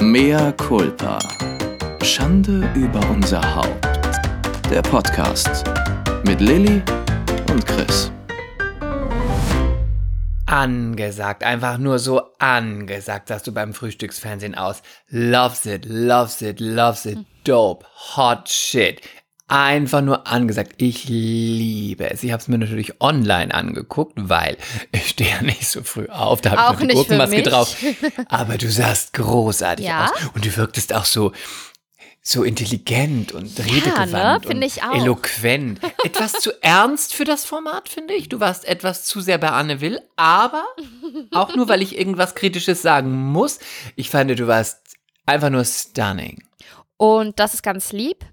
Mea culpa. Schande über unser Haupt. Der Podcast mit Lilly und Chris. Angesagt, einfach nur so angesagt, sagst du beim Frühstücksfernsehen aus. Loves it, loves it, loves it, dope, hot shit. Einfach nur angesagt. Ich liebe es. Ich habe es mir natürlich online angeguckt, weil ich stehe ja nicht so früh auf. Da habe ich für Gurkenmaske drauf. Aber du sahst großartig Ja? aus. Und du wirktest auch so, so intelligent und redegewandt ne? Finde und ich auch. eloquent. Etwas zu ernst für das Format, finde ich. Du warst etwas zu sehr bei Anne Will, aber auch nur, weil ich irgendwas Kritisches sagen muss. Ich fand, du warst einfach nur stunning. Und das ist ganz lieb.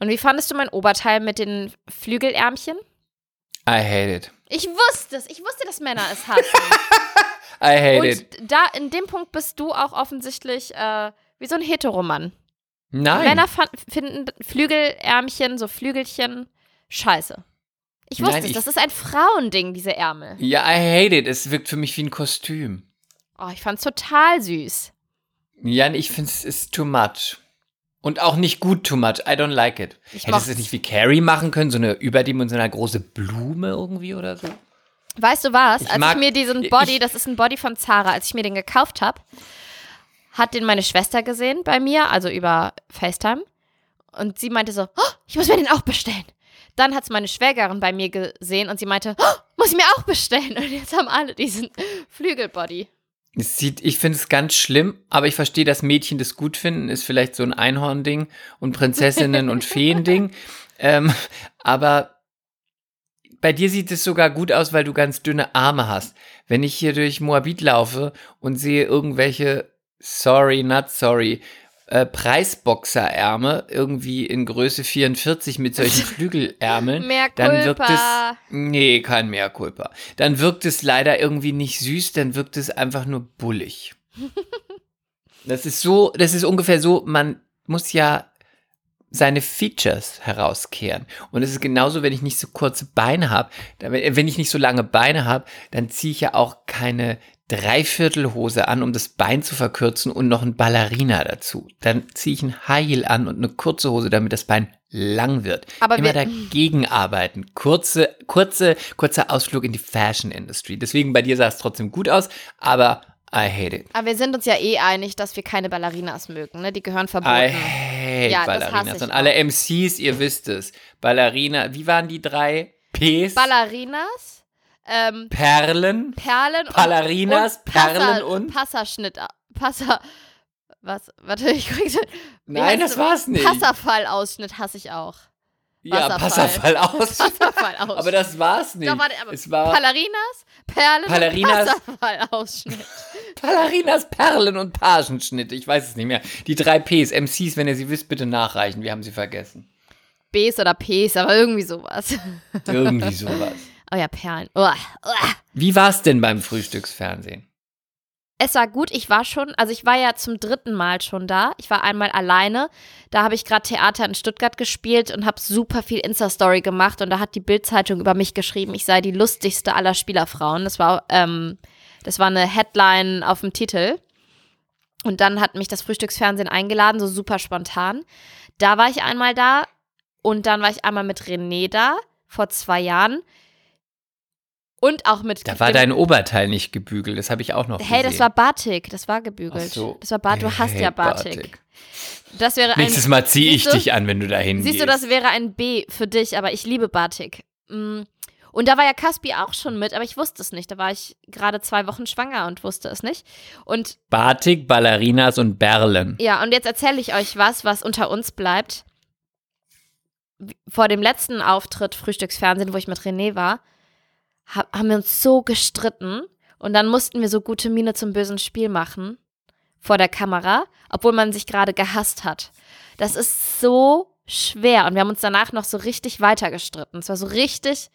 Und wie fandest du mein Oberteil mit den Flügelärmchen? I hate it. Ich wusste es. Ich wusste, dass Männer es hassen. I hate Und it. da, in dem Punkt bist du auch offensichtlich äh, wie so ein Heteromann. Nein. Männer finden Flügelärmchen, so Flügelchen, scheiße. Ich wusste Nein, es. Das ist ein Frauending, diese Ärmel. ja, I hate it. Es wirkt für mich wie ein Kostüm. Oh, ich fand's total süß. Jan, ich finde es ist too much. Und auch nicht gut too much. I don't like it. Ich Hättest du es nicht wie Carrie machen können? So eine überdimensional große Blume irgendwie oder so? Weißt du was? Ich als mag- ich mir diesen Body, ich- das ist ein Body von Zara, als ich mir den gekauft habe, hat den meine Schwester gesehen bei mir, also über FaceTime. Und sie meinte so, oh, ich muss mir den auch bestellen. Dann hat es meine Schwägerin bei mir gesehen und sie meinte, oh, muss ich mir auch bestellen. Und jetzt haben alle diesen Flügelbody. Sieht, ich finde es ganz schlimm, aber ich verstehe, dass Mädchen das gut finden. Ist vielleicht so ein Einhorn-Ding und Prinzessinnen und Feen-Ding. Ähm, aber bei dir sieht es sogar gut aus, weil du ganz dünne Arme hast. Wenn ich hier durch Moabit laufe und sehe irgendwelche, sorry, not sorry, äh, Preisboxerärme irgendwie in Größe 44 mit solchen Flügelärmeln, Mehr dann wirkt es. Nee, kein Mehrkulpa. Dann wirkt es leider irgendwie nicht süß, dann wirkt es einfach nur bullig. Das ist so, das ist ungefähr so, man muss ja seine Features herauskehren. Und es ist genauso, wenn ich nicht so kurze Beine habe, wenn ich nicht so lange Beine habe, dann ziehe ich ja auch keine Dreiviertelhose an, um das Bein zu verkürzen und noch ein Ballerina dazu. Dann ziehe ich ein High Heel an und eine kurze Hose, damit das Bein lang wird. Aber Immer wir- dagegen arbeiten. Kurze, kurze, kurzer Ausflug in die Fashion Industry. Deswegen bei dir sah es trotzdem gut aus, aber I hate it. Aber wir sind uns ja eh einig, dass wir keine Ballerinas mögen, ne? Die gehören I verboten. hate Ja, Ballerinas. Und alle MCs, ihr wisst es. Ballerina, wie waren die drei? Ps? Ballerinas, ähm, Perlen? Perlen und- Ballerinas, und Perlen Passer, und? Passerschnitt. Passer. Was? Warte, ich krieg's. Nein, das war's nicht. Passerfallausschnitt hasse ich auch. ja. Passerfall aus. Passerfallausschnitt. aber das war's nicht. Doch, warte, es war Ballerinas, Perlen und Passerfallausschnitt. Ballerinas, Perlen und Pagenschnitt. Ich weiß es nicht mehr. Die drei Ps. MCs, wenn ihr sie wisst, bitte nachreichen. Wir haben sie vergessen. Bs oder Ps, aber irgendwie sowas. Irgendwie sowas. Oh ja, Perlen. Uah, uah. Wie war's denn beim Frühstücksfernsehen? Es war gut, ich war schon, also ich war ja zum dritten Mal schon da. Ich war einmal alleine. Da habe ich gerade Theater in Stuttgart gespielt und habe super viel Insta-Story gemacht. Und da hat die Bild-Zeitung über mich geschrieben, ich sei die lustigste aller Spielerfrauen. Das war, ähm, das war eine Headline auf dem Titel. Und dann hat mich das Frühstücksfernsehen eingeladen, so super spontan. Da war ich einmal da und dann war ich einmal mit René da, vor zwei Jahren. Und auch mit Da war dein Oberteil nicht gebügelt. Das habe ich auch noch Hey, gesehen. das war Batik, das war gebügelt. Ach so. Das war Batik, du hast Hey, ja Batik. Das wäre ein Nächstes Mal ziehe ich Siehst du? dich an, wenn du dahin Siehst gehst. du, das wäre ein B für dich, aber ich liebe Batik. Mm. Und da war ja Caspi auch schon mit, aber ich wusste es nicht. Da war ich gerade zwei Wochen schwanger und wusste es nicht. Und Batik, Ballerinas und Berlen. ja, und jetzt erzähle ich euch was, was unter uns bleibt. Vor dem letzten Auftritt Frühstücksfernsehen, wo ich mit René war, haben wir uns so gestritten und dann mussten wir so gute Miene zum bösen Spiel machen vor der Kamera, obwohl man sich gerade gehasst hat. Das ist so schwer und wir haben uns danach noch so richtig weiter gestritten. Es war so richtig.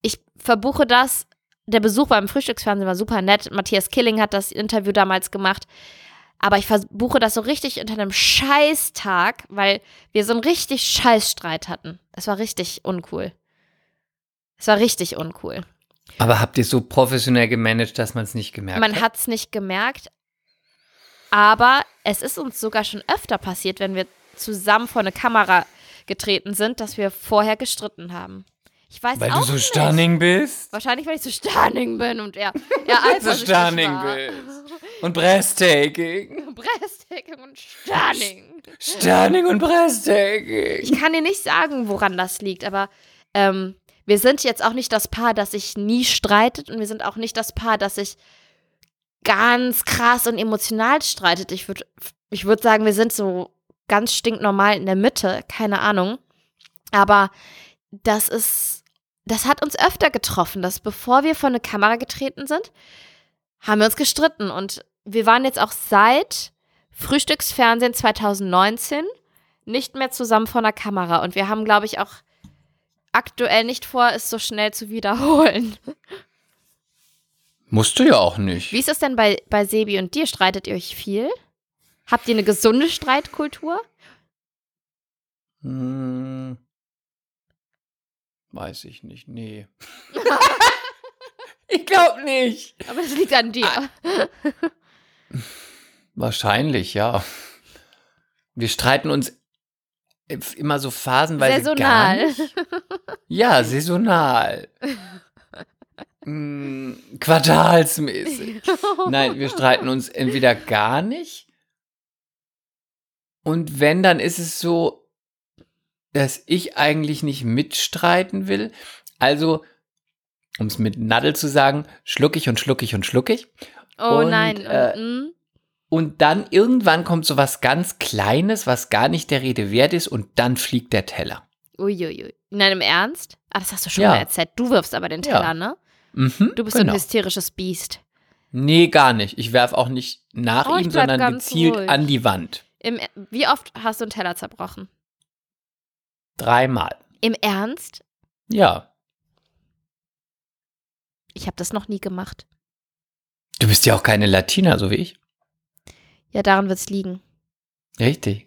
Ich verbuche das. Der Besuch beim Frühstücksfernsehen war super nett. Matthias Killing hat das Interview damals gemacht. Aber ich verbuche das so richtig unter einem Scheißtag, weil wir so einen richtig Scheißstreit hatten. Es war richtig uncool. Es war richtig uncool. Aber habt ihr so professionell gemanagt, dass man es nicht gemerkt Man hat? hat es nicht gemerkt. Aber es ist uns sogar schon öfter passiert, wenn wir zusammen vor eine Kamera getreten sind, dass wir vorher gestritten haben. Ich weiß Weil auch du so nicht. stunning bist. Wahrscheinlich, weil ich so stunning bin und er, er So eifersüchtig stunning war. bist. Und breathtaking. Breathtaking und stunning. Stunning und breathtaking. Ich kann dir nicht sagen, woran das liegt, aber ähm, wir sind jetzt auch nicht das Paar, das sich nie streitet und wir sind auch nicht das Paar, das sich ganz krass und emotional streitet. Ich würde ich würd sagen, wir sind so ganz stinknormal in der Mitte, keine Ahnung. Aber das ist, das hat uns öfter getroffen, dass bevor wir vor eine Kamera getreten sind, haben wir uns gestritten und wir waren jetzt auch seit Frühstücksfernsehen 2019 nicht mehr zusammen vor einer Kamera und wir haben, glaube ich, auch aktuell nicht vor, es so schnell zu wiederholen. Musst du ja auch nicht. Wie ist es denn bei, bei Sebi und dir? Streitet ihr euch viel? Habt ihr eine gesunde Streitkultur? Hm. Weiß ich nicht, nee. ich glaube nicht. Aber das liegt an dir. Wahrscheinlich, ja. Wir streiten uns immer so phasenweise Saisonal. nicht. Ja, saisonal. Mm, quartalsmäßig. Nein, wir streiten uns entweder gar nicht. Und wenn, dann ist es so, dass ich eigentlich nicht mitstreiten will. Also, um es mit Nadel zu sagen, schluckig und schluckig und schluckig. Oh Und, nein. äh, mm, Und dann irgendwann kommt so was ganz Kleines, was gar nicht der Rede wert ist, und dann fliegt der Teller. Uiuiui. Nein, im Ernst? Ah, das hast du schon Ja. mal erzählt. Du wirfst aber den Ja. Teller, ne? Mhm, Du bist so genau. ein hysterisches Biest. Nee, gar nicht. Ich werf auch nicht nach Oh, ihm, sondern gezielt ruhig. an die Wand. Im, wie oft hast du einen Teller zerbrochen? Dreimal. Im Ernst? Ja. Ich habe das noch nie gemacht. Du bist ja auch keine Latina, so wie ich. Ja, daran wird's liegen. Richtig.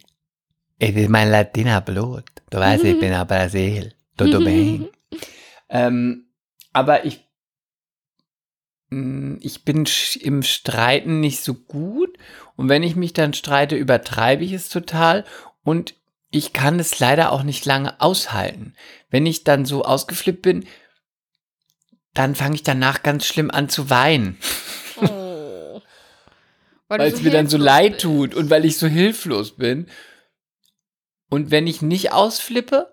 Ich bin mein Latina-Blut. Du weißt, ich bin aus Brasil. Tudo bem. ähm, aber ich, Mm, ich bin im Streiten nicht so gut. Und wenn ich mich dann streite, übertreibe ich es total. Und ich kann es leider auch nicht lange aushalten. Wenn ich dann so ausgeflippt bin, dann fange ich danach ganz schlimm an zu weinen. Weil, es mir dann so leid bist. tut und weil ich so hilflos bin. Und wenn ich nicht ausflippe,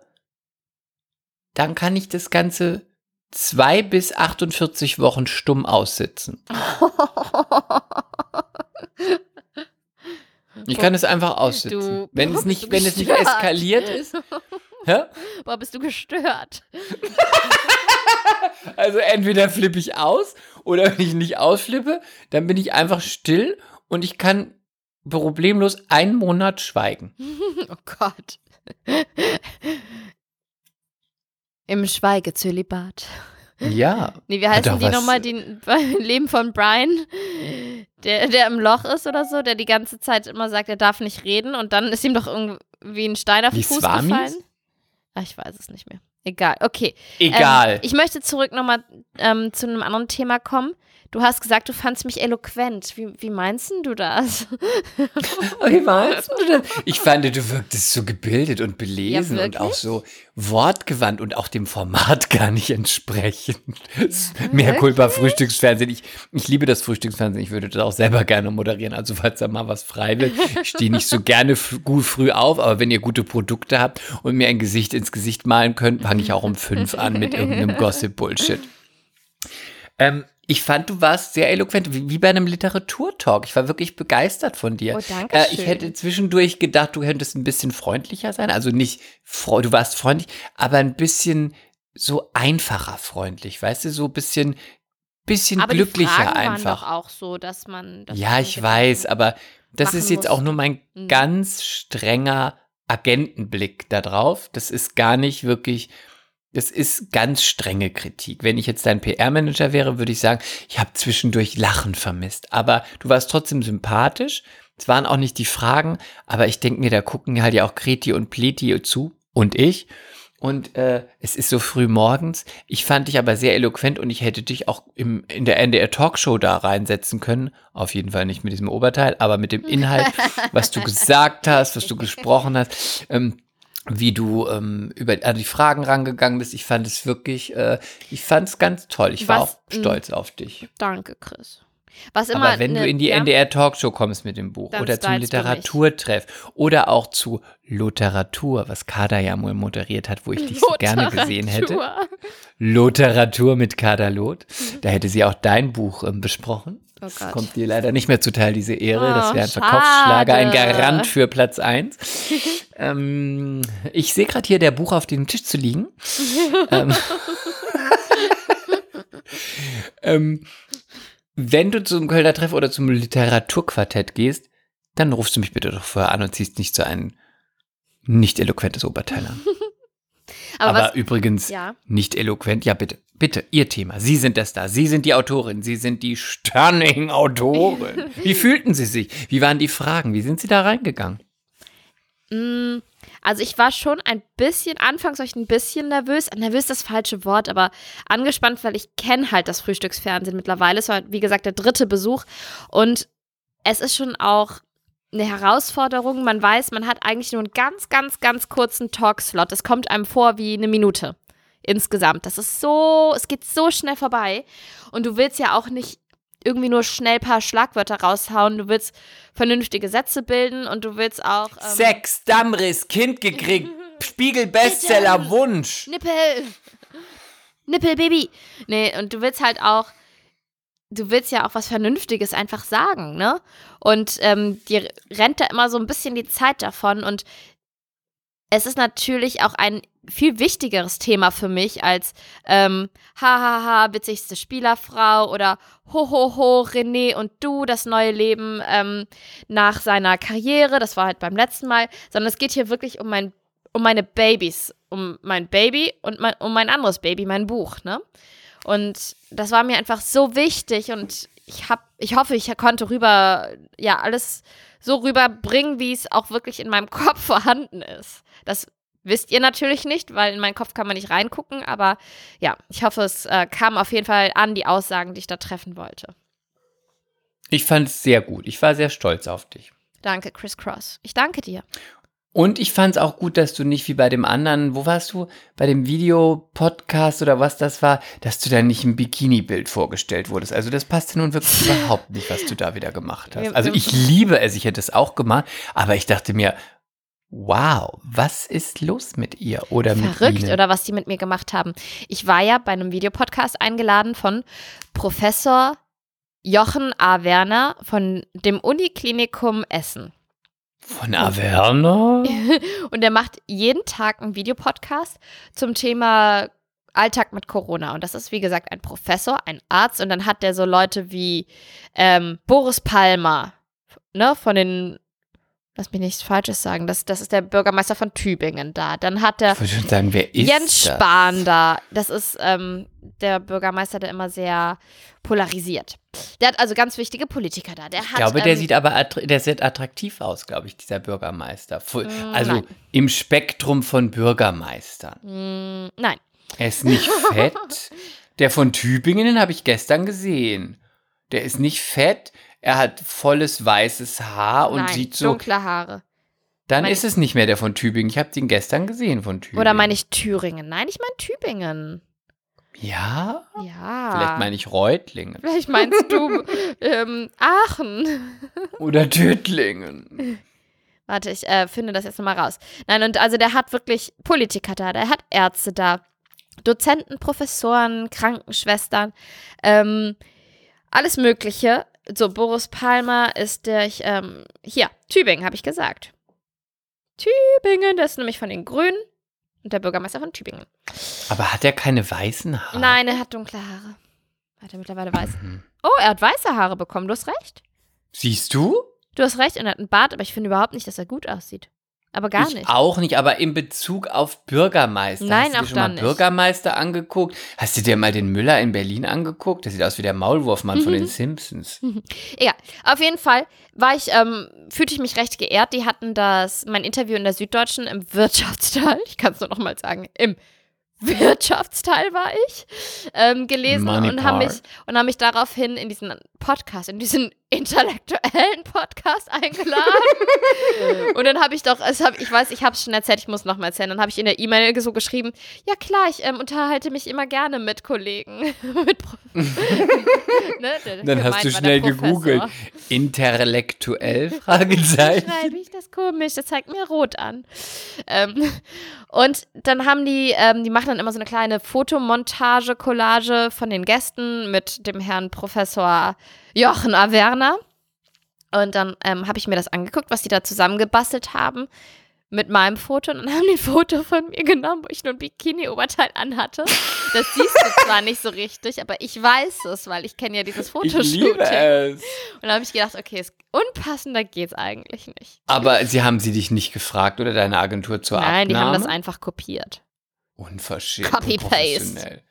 dann kann ich das Ganze zwei bis 48 Wochen stumm aussitzen. Ich kann es einfach aussitzen. Du- wenn es nicht, wenn es nicht eskaliert ist. Hä? Boah, bist du gestört. Also entweder flippe ich aus oder wenn ich nicht ausflippe, dann bin ich einfach still und ich kann problemlos einen Monat schweigen. Oh Gott. Im Schweigezölibat. Ja. Nee, wie heißen die nochmal, die Leben von Brian, der, der im Loch ist oder so, der die ganze Zeit immer sagt, er darf nicht reden und dann ist ihm doch irgendwie ein Stein auf den Fuß Swamis? gefallen. Ach, ich weiß es nicht mehr. Egal, okay. Egal. Ähm, ich möchte zurück nochmal ähm, zu einem anderen Thema kommen. Du hast gesagt, du fandst mich eloquent. Wie, wie meinst du das? Wie meinst du das? Ich fand, du wirktest so gebildet und belesen Ja, und auch so wortgewandt und auch dem Format gar nicht entsprechend. Ja, Mehr? Kulpa Frühstücksfernsehen. Ich, ich liebe das Frühstücksfernsehen. Ich würde das auch selber gerne moderieren. Also falls da mal was frei wird. Ich stehe nicht so gerne gut früh auf, aber wenn ihr gute Produkte habt und mir ein Gesicht ins Gesicht malen könnt, fange ich auch um fünf an mit irgendeinem Gossip-Bullshit. Ähm, ich fand, du warst sehr eloquent, wie, wie bei einem Literaturtalk. Ich war wirklich begeistert von dir. Oh, danke Äh, ich hätte zwischendurch gedacht, du könntest ein bisschen freundlicher sein. Also nicht, du warst freundlich, aber ein bisschen so einfacher freundlich, weißt du, so ein bisschen, bisschen Aber glücklicher die Fragen einfach. waren doch auch so, dass man. Dass Ja, man ich weiß, aber das ist jetzt auch musst. nur mein Mhm. ganz strenger Agentenblick da drauf. Das ist gar nicht wirklich, das ist ganz strenge Kritik. Wenn ich jetzt dein PR-Manager wäre, würde ich sagen, ich habe zwischendurch Lachen vermisst. Aber du warst trotzdem sympathisch. Es waren auch nicht die Fragen, aber ich denke mir, da gucken halt ja auch Kreti und Pleti zu und ich. Und äh, es ist so früh morgens. Ich fand dich aber sehr eloquent und ich hätte dich auch im, in der NDR Talkshow da reinsetzen können. Auf jeden Fall nicht mit diesem Oberteil, aber mit dem Inhalt, was du gesagt hast, was du gesprochen hast. Ähm, wie du ähm, über an die Fragen rangegangen bist. Ich fand es wirklich, äh, ich fand es ganz toll. Ich war Was- auch stolz auf dich. Danke, Chris. Was immer Aber wenn ne- du in die ja? NDR Talkshow kommst mit dem Buch oder zum. Literaturtreff oder auch zu Loteratur, was Kader ja mal moderiert hat, wo ich dich so gerne gesehen hätte. Literatur. Loteratur mit Kader Loth. Da hätte sie auch dein Buch ähm, besprochen. Oh Das kommt dir leider nicht mehr zuteil, diese Ehre. das Oh, wäre ein Verkaufsschlager, ein. Garant für Platz 1. ähm, ich sehe gerade hier der Buch auf dem Tisch zu liegen. ähm, ähm, wenn du zum Kölner Treff oder zum Literaturquartett gehst, dann rufst du mich bitte doch vorher an und ziehst nicht so ein nicht eloquentes Oberteil an. Aber, Aber was, übrigens ja. nicht eloquent. Ja, bitte, bitte, Ihr Thema. Sie sind das da. Sie sind die Autorin. Sie sind die stunning Autorin. Wie fühlten Sie sich? Wie waren die Fragen? Wie sind Sie da reingegangen? Mm, Also ich war schon ein bisschen, anfangs war ich ein bisschen nervös. Nervös ist das falsche Wort, aber angespannt, weil ich kenne halt das Frühstücksfernsehen mittlerweile. Es war, wie gesagt, der dritte Besuch. Und es ist schon auch eine Herausforderung. Man weiß, man hat eigentlich nur einen ganz, ganz, ganz kurzen Talkslot. Es kommt einem vor wie eine Minute insgesamt. Das ist so, es geht so schnell vorbei. Und du willst ja auch nicht irgendwie nur schnell ein paar Schlagwörter raushauen. Du willst vernünftige Sätze bilden und du willst auch. Ähm, Sex, Dammriss, Kind gekriegt, Spiegel-Bestseller, Wunsch. Nippel! Nippel, Baby! Nee, und du willst halt auch, du willst ja auch was Vernünftiges einfach sagen, ne? Und ähm, dir rennt da immer so ein bisschen die Zeit davon und es ist natürlich auch ein viel wichtigeres Thema für mich als ähm, hahaha, witzigste Spielerfrau oder hohoho, René und du, das neue Leben ähm, nach seiner Karriere, das war halt beim letzten Mal, sondern es geht hier wirklich um mein um meine Babys, um mein Baby und mein, um mein anderes Baby, mein Buch, ne? Und das war mir einfach so wichtig und ich hab, ich hoffe, ich konnte rüber, ja, alles so rüberbringen, wie es auch wirklich in meinem Kopf vorhanden ist. Das wisst ihr natürlich nicht, weil in meinen Kopf kann man nicht reingucken, aber ja, ich hoffe, es äh, kam auf jeden Fall an, die Aussagen, die ich da treffen wollte. Ich fand es sehr gut. Ich war sehr stolz auf dich. Danke, Chris Cross. Ich danke dir. Und ich fand es auch gut, dass du nicht wie bei dem anderen, wo warst du? Bei dem Videopodcast oder was das war, dass du da nicht ein Bikini-Bild vorgestellt wurdest. Also das passte nun wirklich überhaupt nicht, was du da wieder gemacht hast. Also ich liebe es, ich hätte es auch gemacht, aber ich dachte mir, wow, was ist los mit ihr oder mit Verrückt, oder was die mit mir gemacht haben. Ich war ja bei einem Videopodcast eingeladen von Professor Jochen A. Werner von dem Uniklinikum Essen. Von Averna? Und der macht jeden Tag einen Videopodcast zum Thema Alltag mit Corona. Und das ist, wie gesagt, ein Professor, ein Arzt. Und dann hat der so Leute wie ähm, Boris Palmer, ne, von den, lass mich nichts Falsches sagen, das, das ist der Bürgermeister von Tübingen da. Dann hat der Ich würde schon sagen, wer ist Jens das? Spahn da. Das ist ähm, der Bürgermeister, der immer sehr polarisiert. Der hat also ganz wichtige Politiker da. Der hat, Ich glaube, der ähm, sieht aber der sieht attraktiv aus, glaube ich, dieser Bürgermeister. Mm, Also nein. im Spektrum von Bürgermeistern. mh, nein. Er ist nicht fett. Der von Tübingen habe ich gestern gesehen. Der ist nicht fett. Er hat volles weißes Haar und nein, sieht so. dunkle Haare. Dann Mein- ist es nicht mehr der von Tübingen. Ich habe den gestern gesehen von Tübingen. Oder meine ich Thüringen? Nein, ich meine Tübingen. Ja? Ja. Vielleicht meine ich Reutlingen. Vielleicht meinst du ähm, Aachen. Oder Tötlingen. Warte, ich äh, finde das jetzt nochmal raus. Nein, und also der hat wirklich Politiker da, der hat Ärzte da, Dozenten, Professoren, Krankenschwestern, ähm, alles Mögliche. So, Boris Palmer ist der, ich, ähm, hier, Tübingen, habe ich gesagt. Tübingen, das ist nämlich von den Grünen und der Bürgermeister von Tübingen. Aber hat er keine weißen Haare? Nein, er hat dunkle Haare. Hat er mittlerweile weiß. Mhm. Oh, er hat weiße Haare bekommen, du hast recht. Siehst du? Du hast recht, er hat einen Bart, aber ich finde überhaupt nicht, dass er gut aussieht. Aber gar ich nicht. auch nicht, aber in Bezug auf Bürgermeister. Nein, Hast du auch dir schon mal nicht. Bürgermeister angeguckt? Hast du dir mal den Müller in Berlin angeguckt? Der sieht aus wie der Maulwurfmann von den Simpsons. Egal. Auf jeden Fall war ich, ähm, fühlte ich mich recht geehrt. Die hatten das, mein Interview in der Süddeutschen im Wirtschaftsteil, ich kann es nur noch mal sagen, im Wirtschaftsteil war ich, ähm, gelesen Money und haben mich und haben mich daraufhin in diesen Podcast, in diesen intellektuellen Podcast eingeladen. und dann habe ich doch, es hab, ich weiß, ich habe es schon erzählt, ich muss noch mal erzählen. Dann habe ich in der E-Mail so geschrieben, ja klar, ich ähm, unterhalte mich immer gerne mit Kollegen. mit ne? Der- Dann hast du schnell gegoogelt. Intellektuell? Fragezeichen. Schreibe ich das komisch, das zeigt mir rot an. Ähm, und dann haben die, ähm, die machen dann immer so eine kleine Fotomontage, Collage von den Gästen mit dem Herrn Professor Jochen Averna. Und dann ähm, habe ich mir das angeguckt, was die da zusammengebastelt haben mit meinem Foto. Und dann haben die ein Foto von mir genommen, wo ich nur ein Bikini-Oberteil anhatte. Das siehst du zwar nicht so richtig, aber ich weiß es, weil ich kenne ja dieses Ich Fotoshooting. liebe es. Und dann habe ich gedacht, okay, es, unpassender geht's eigentlich nicht. Aber sie haben sie dich nicht gefragt oder deine Agentur zur Nein, die haben Abnahme? das einfach kopiert. Unverschämt. Copy-paste.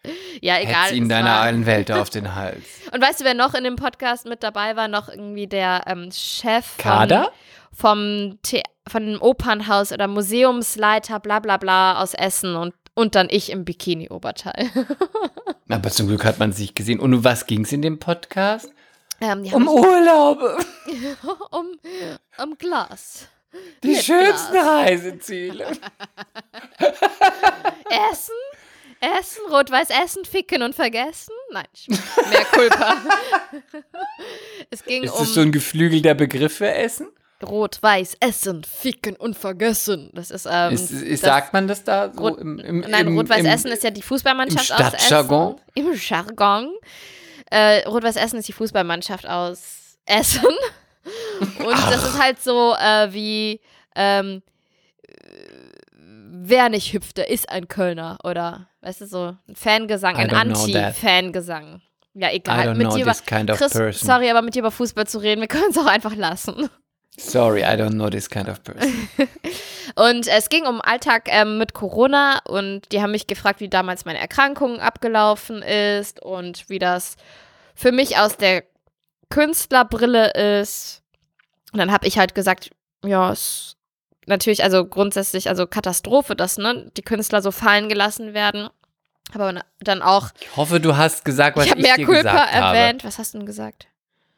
Ja, egal. Hetz ihnen es deine war- Anwälte auf den Hals. Und weißt du, wer noch in dem Podcast mit dabei war? Noch irgendwie der ähm, Chef von, Kader? vom The von dem Opernhaus oder Museumsleiter, bla bla bla aus Essen und, und dann ich im Bikini-Oberteil. Aber zum Glück hat man sich gesehen. Und um was ging es in dem Podcast? ähm, Um Urlaube. um, um Glas. Die Mit schönsten Glas. Reiseziele. Essen? Essen, rot-weiß essen, ficken und vergessen? Nein, mehr Culpa. es ging Ist um das so ein geflügelter Begriff für Essen? Rot-Weiß essen, ficken und vergessen. Das ist, ähm, Ist, ist, das, sagt man das da so Rot- im, im, Nein, Rot-Weiß essen ist ja die Fußballmannschaft im aus? Essen. Im Jargon. Äh, Rot-Weiß essen ist die Fußballmannschaft aus Essen. Und das ist halt so äh, wie ähm, äh, wer nicht hüpft, der ist ein Kölner. Oder, weißt du, so ein Fangesang, ein. Anti-Fangesang. Ja, egal. Mit dir über, kind of Chris, person. sorry, aber mit dir über Fußball zu reden, wir können es auch einfach lassen. Sorry, I don't know this kind of person. Und es ging um Alltag ähm, mit Corona und die haben mich gefragt, wie damals meine Erkrankung abgelaufen ist und wie das für mich aus der Künstlerbrille ist. Und dann habe ich halt gesagt, ja, es natürlich, also grundsätzlich, also Katastrophe, dass ne, die Künstler so fallen gelassen werden. Aber dann auch, Ich hoffe, du hast gesagt, was ich ich, habe mehr dir Culpa gesagt habe. erwähnt. Was hast du denn gesagt?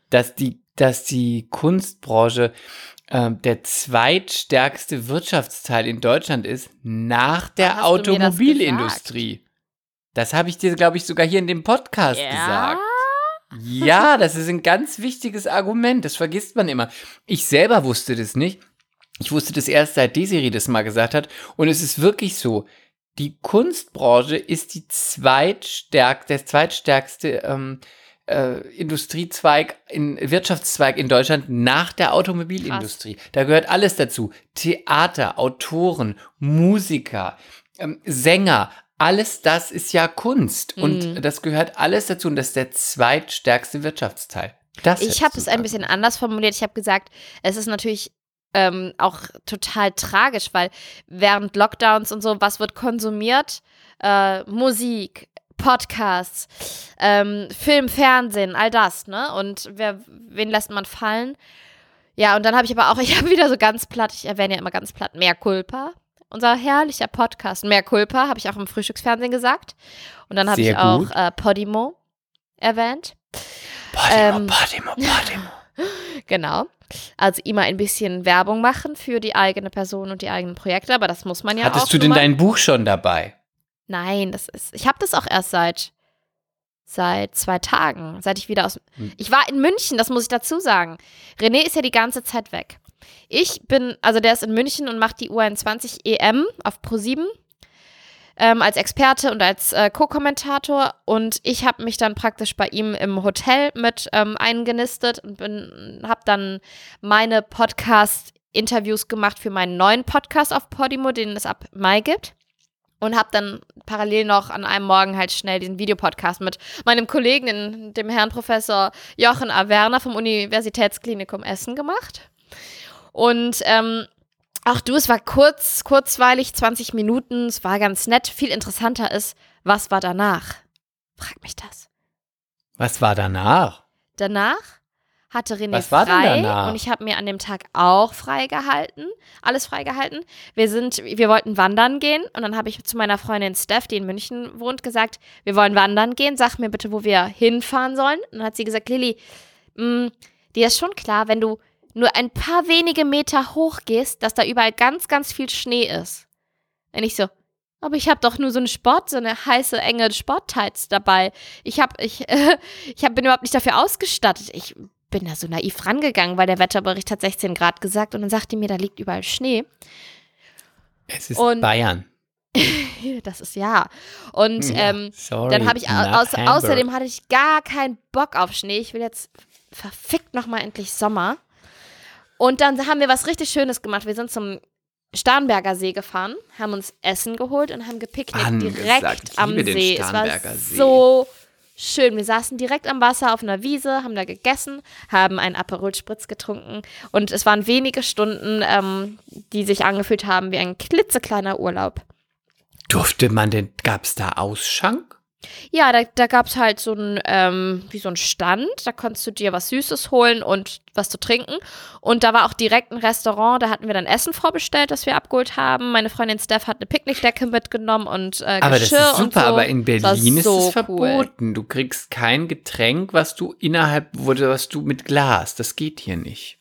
Dass die, dass die Kunstbranche ähm, der zweitstärkste Wirtschaftsteil in Deutschland ist nach der mir das Automobilindustrie. Das, habe ich dir, glaube ich, sogar hier in dem Podcast gesagt. Ja, das ist ein ganz wichtiges Argument. Das vergisst man immer. Ich selber wusste das nicht. Ich wusste das erst seit Desiree das mal gesagt hat. Und es ist wirklich so. Die Kunstbranche ist die zweitstärk, der zweitstärkste ähm, äh, Industriezweig, in, Wirtschaftszweig in Deutschland nach der Automobilindustrie. Da gehört alles dazu. Theater, Autoren, Musiker, ähm, Sänger, alles das ist ja Kunst. Und Mhm. das gehört alles dazu. Und das ist der zweitstärkste Wirtschaftsteil. Das Ich habe es ein bisschen anders formuliert. Ich habe gesagt, es ist natürlich ähm, auch total tragisch, weil während Lockdowns und so, was wird konsumiert? Äh, Musik, Podcasts, ähm, Film, Fernsehen, all das, ne? Und wer, wen lässt man fallen? Ja, und dann habe ich aber auch, ich habe wieder so ganz platt, ich erwähne ja immer ganz platt, mehr Culpa. Unser herrlicher Podcast, mehr Culpa, habe ich auch im Frühstücksfernsehen gesagt. Und dann habe ich Sehr auch gut. äh, Podimo erwähnt. Podimo, ähm, Podimo, Podimo. Genau. Also immer ein bisschen Werbung machen für die eigene Person und die eigenen Projekte, aber das muss man ja auch. Hattest du denn dein Buch schon dabei? Nein, das ist. Ich habe das auch erst seit seit zwei Tagen, seit ich wieder aus. Hm. Ich war in München, das muss ich dazu sagen. René ist ja die ganze Zeit weg. Ich bin, also der ist in München und macht die U21 EM auf Pro7 ähm, als Experte und als äh, Co-Kommentator und ich habe mich dann praktisch bei ihm im Hotel mit ähm, eingenistet und habe dann meine Podcast-Interviews gemacht für meinen neuen Podcast auf Podimo, den es ab Mai gibt. Und habe dann parallel noch an einem Morgen halt schnell diesen Videopodcast mit meinem Kollegen, dem Herrn Professor Jochen Averna vom Universitätsklinikum Essen gemacht. Und ähm, Ach du, es war kurz, kurzweilig, 20 Minuten, es war ganz nett. Viel interessanter ist, was war danach? Frag mich das. Was war danach? Danach hatte René Was war denn frei danach? und ich habe mir an dem Tag auch frei gehalten, alles frei gehalten. Wir sind, wir wollten wandern gehen und dann habe ich zu meiner Freundin Steph, die in München wohnt, gesagt, wir wollen wandern gehen, sag mir bitte, wo wir hinfahren sollen. Und dann hat sie gesagt, Lilly, mh, dir ist schon klar, wenn du nur ein paar wenige Meter hoch gehst, dass da überall ganz, ganz viel Schnee ist. Und ich so, aber ich habe doch nur so eine Sport, so eine heiße, enge Sporttights dabei. Ich habe, ich, ich hab, bin überhaupt nicht dafür ausgestattet. Ich bin da so naiv rangegangen, weil der Wetterbericht hat 16 Grad gesagt und dann sagte mir, da liegt überall Schnee. Es ist Und- Bayern. Das ist ja. Und ähm, sorry, dann habe ich, aus, außerdem hatte ich gar keinen Bock auf Schnee. Ich will jetzt verfickt nochmal endlich Sommer. Und dann haben wir was richtig Schönes gemacht. Wir sind zum Starnberger See gefahren, haben uns Essen geholt und haben gepicknickt Angesagt. direkt am See. Es war See. so schön. Wir saßen direkt am Wasser auf einer Wiese, haben da gegessen, haben einen Aperol Spritz getrunken und es waren wenige Stunden, ähm, die sich angefühlt haben wie ein klitzekleiner Urlaub. Durfte man denn, gab es da Ausschank? Ja, da, da gab es halt so ein, ähm, wie so ein Stand. Da konntest du dir was Süßes holen und was zu trinken. Und da war auch direkt ein Restaurant. Da hatten wir dann Essen vorbestellt, das wir abgeholt haben. Meine Freundin Steph hat eine Picknickdecke mitgenommen und äh, Aber das Geschirr ist super, so. aber in Berlin ist so es cool. verboten. Du kriegst kein Getränk, was du innerhalb, wurde, was du mit Glas, das geht hier nicht.